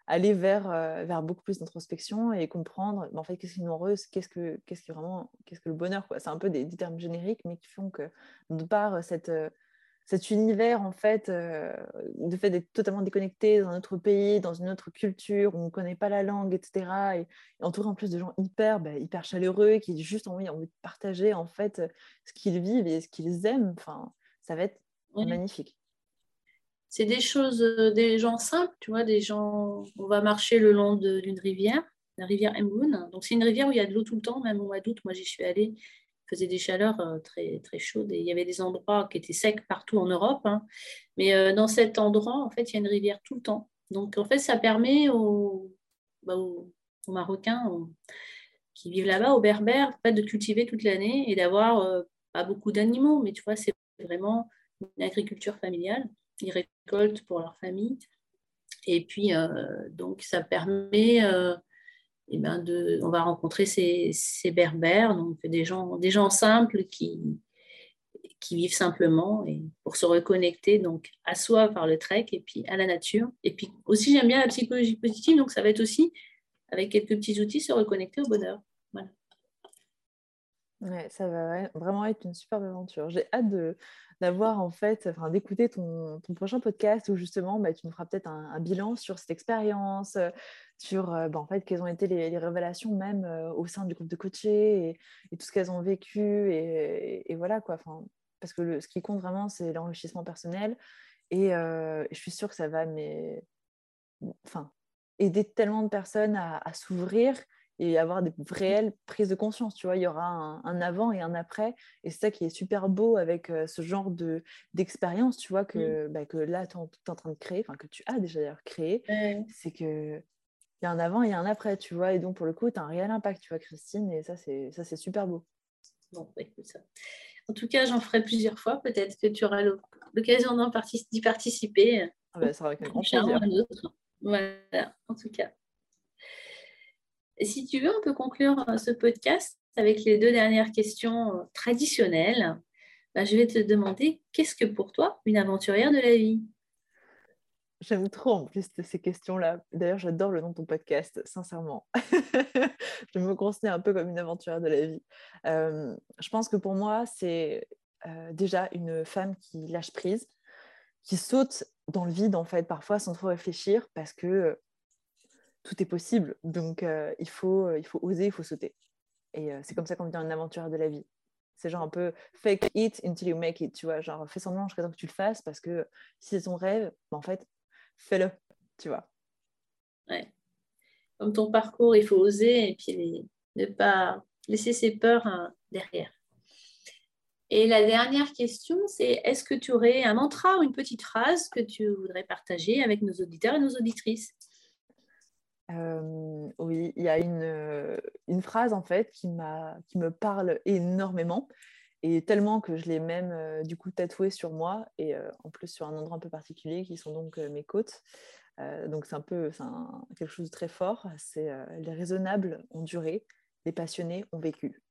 Speaker 2: aller vers, vers beaucoup plus d'introspection et comprendre en fait qu'est-ce qui nous heureuse, qu'est-ce que, qu'est-ce qui vraiment, qu'est-ce que le bonheur. C'est un peu des, des, termes génériques, mais qui font que de par cette cet univers, en fait, euh, de fait d'être totalement déconnecté dans notre pays, dans une autre culture, où on ne connaît pas la langue, etc. Et, entouré en plus de gens hyper, bah, hyper chaleureux, qui juste envie, envie de partager, en fait, ce qu'ils vivent et ce qu'ils aiment. Enfin, ça va être magnifique.
Speaker 1: C'est des choses, euh, des gens simples, tu vois, des gens... On va marcher le long d'une rivière, la rivière Mboun. Donc, c'est une rivière où il y a de l'eau tout le temps, même au mois d'août. Moi, j'y suis allée faisait des chaleurs euh, très, très chaudes et il y avait des endroits qui étaient secs partout en Europe. Hein. Mais euh, dans cet endroit, en fait, il y a une rivière tout le temps. Donc, en fait, ça permet aux, bah, Marocains qui vivent là-bas, aux Berbères, de cultiver toute l'année et d'avoir pas beaucoup d'animaux, mais tu vois, c'est vraiment une agriculture familiale. Ils récoltent pour leur famille. Et puis, donc, ça permet eh ben de, on va rencontrer ces, ces, berbères, donc des gens, des gens simples qui, qui vivent simplement et pour se reconnecter donc à soi par le trek et puis à la nature. Et puis aussi, j'aime bien la psychologie positive, donc ça va être aussi, avec quelques petits outils, se reconnecter au bonheur.
Speaker 2: Ouais, ça va vraiment être une superbe aventure. J'ai hâte d'avoir en fait, enfin, d'écouter ton, ton, prochain podcast où justement bah, tu nous feras peut-être un, bilan sur cette expérience, euh, sur euh, bah, en fait quelles ont été les, révélations même euh, au sein du groupe de coachés et, tout ce qu'elles ont vécu et, voilà quoi. Parce que le, ce qui compte vraiment c'est l'enrichissement personnel et je suis sûre que ça va mais, aider tellement de personnes à s'ouvrir et avoir des réelles prises de conscience. Tu vois, il y aura un, avant et un après. Et c'est ça qui est super beau avec euh, ce genre de, d'expérience, tu vois, que, bah, que là, tu es en train de créer, enfin, que tu as déjà d'ailleurs créé. C'est que il y a un avant et un après, tu vois. Et donc, pour le coup, tu as un réel impact, tu vois, Christine. Et ça, c'est, ça, c'est super beau.
Speaker 1: Bon, bah, écoute ça. En tout cas, j'en ferai plusieurs fois. Peut-être que tu auras l'occasion d'y participer.
Speaker 2: Ah bah, ça sera avec un grand plaisir.
Speaker 1: Voilà, en tout cas si tu veux, on peut conclure euh, ce podcast avec les deux dernières questions euh, traditionnelles. Bah, je vais te demander, qu'est-ce que pour toi une aventurière de la vie?
Speaker 2: J'aime trop en plus ces questions-là. D'ailleurs, j'adore le nom de ton podcast, sincèrement. [laughs] je me considère un peu comme une aventurière de la vie. Euh, je pense que pour moi, c'est déjà une femme qui lâche prise, qui saute dans le vide, en fait, parfois sans trop réfléchir, parce que tout est possible. Donc, euh, il, faut, euh, il faut oser, il faut sauter. Et euh, c'est comme ça qu'on devient une aventurière de la vie. C'est genre un peu fake it until you make it, tu vois. Genre, fais semblant jusqu'à temps que tu le fasses parce que si c'est ton rêve, bah, en fait, fais-le, tu vois.
Speaker 1: Ouais. Comme ton parcours, il faut oser et puis ne pas laisser ses peurs hein, derrière. Et la dernière question, c'est est-ce que tu aurais un mantra ou une petite phrase que tu voudrais partager avec nos auditeurs et nos auditrices?
Speaker 2: Oui, il y a une, phrase en fait qui, qui me parle énormément et tellement que je l'ai même du coup tatouée sur moi et en plus sur un endroit un peu particulier qui sont donc mes côtes. donc c'est un peu quelque chose de très fort. C'est les raisonnables ont duré, les passionnés ont vécu.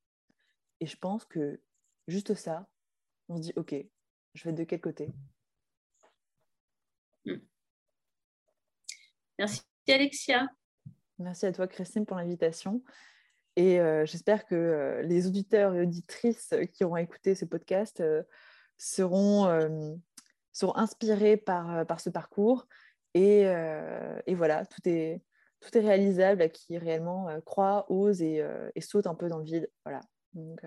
Speaker 2: Et je pense que juste ça, on se dit ok, je vais de quel côté?
Speaker 1: Mmh. Merci Alexia.
Speaker 2: Merci à toi, Christine, pour l'invitation. Et euh, j'espère que euh, les auditeurs et auditrices qui auront écouté ce podcast euh, seront, seront inspirés par, par ce parcours. Et, et, voilà, tout est, tout est réalisable à qui réellement croit, ose et, saute un peu dans le vide. Voilà. Donc,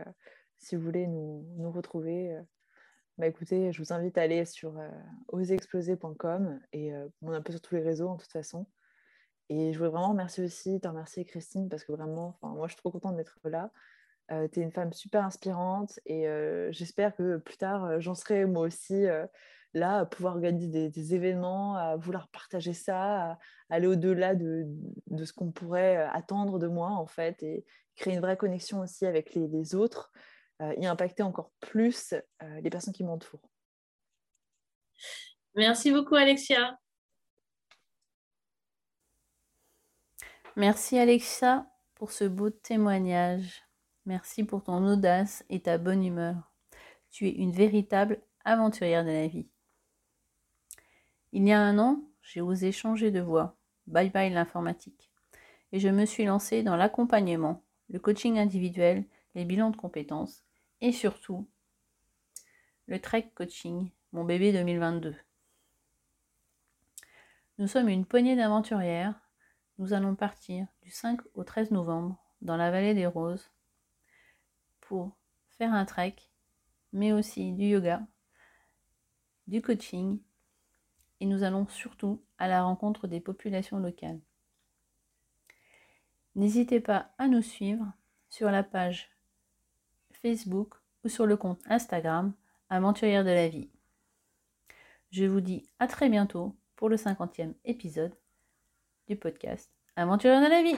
Speaker 2: si vous voulez nous, nous retrouver, bah, écoutez, je vous invite à aller sur oserexploser.com et on est un peu sur tous les réseaux en toute façon. Et je voudrais vraiment remercier aussi, te remercier Christine, parce que vraiment, moi je suis trop contente d'être là. Euh, tu es une femme super inspirante et euh, j'espère que plus tard, euh, j'en serai moi aussi là à pouvoir organiser des, événements, à vouloir partager ça, à, aller au-delà de, de, ce qu'on pourrait attendre de moi en fait et créer une vraie connexion aussi avec les, les autres et impacter encore plus les personnes qui m'entourent.
Speaker 1: Merci beaucoup Alexia.
Speaker 3: Merci Alexa pour ce beau témoignage. Merci pour ton audace et ta bonne humeur. Tu es une véritable aventurière de la vie. Il y a un an, j'ai osé changer de voie. Bye bye l'informatique. Et je me suis lancée dans l'accompagnement, le coaching individuel, les bilans de compétences et surtout le Trek Coaching, mon bébé 2022. Nous sommes une poignée d'aventurières nous allons partir du 5 au 13 novembre dans la vallée des Roses pour faire un trek, mais aussi du yoga, du coaching, et nous allons surtout à la rencontre des populations locales. N'hésitez pas à nous suivre sur la page Facebook ou sur le compte Instagram Aventurière de la vie. Je vous dis à très bientôt pour le 50e épisode du podcast Aventure de la vie.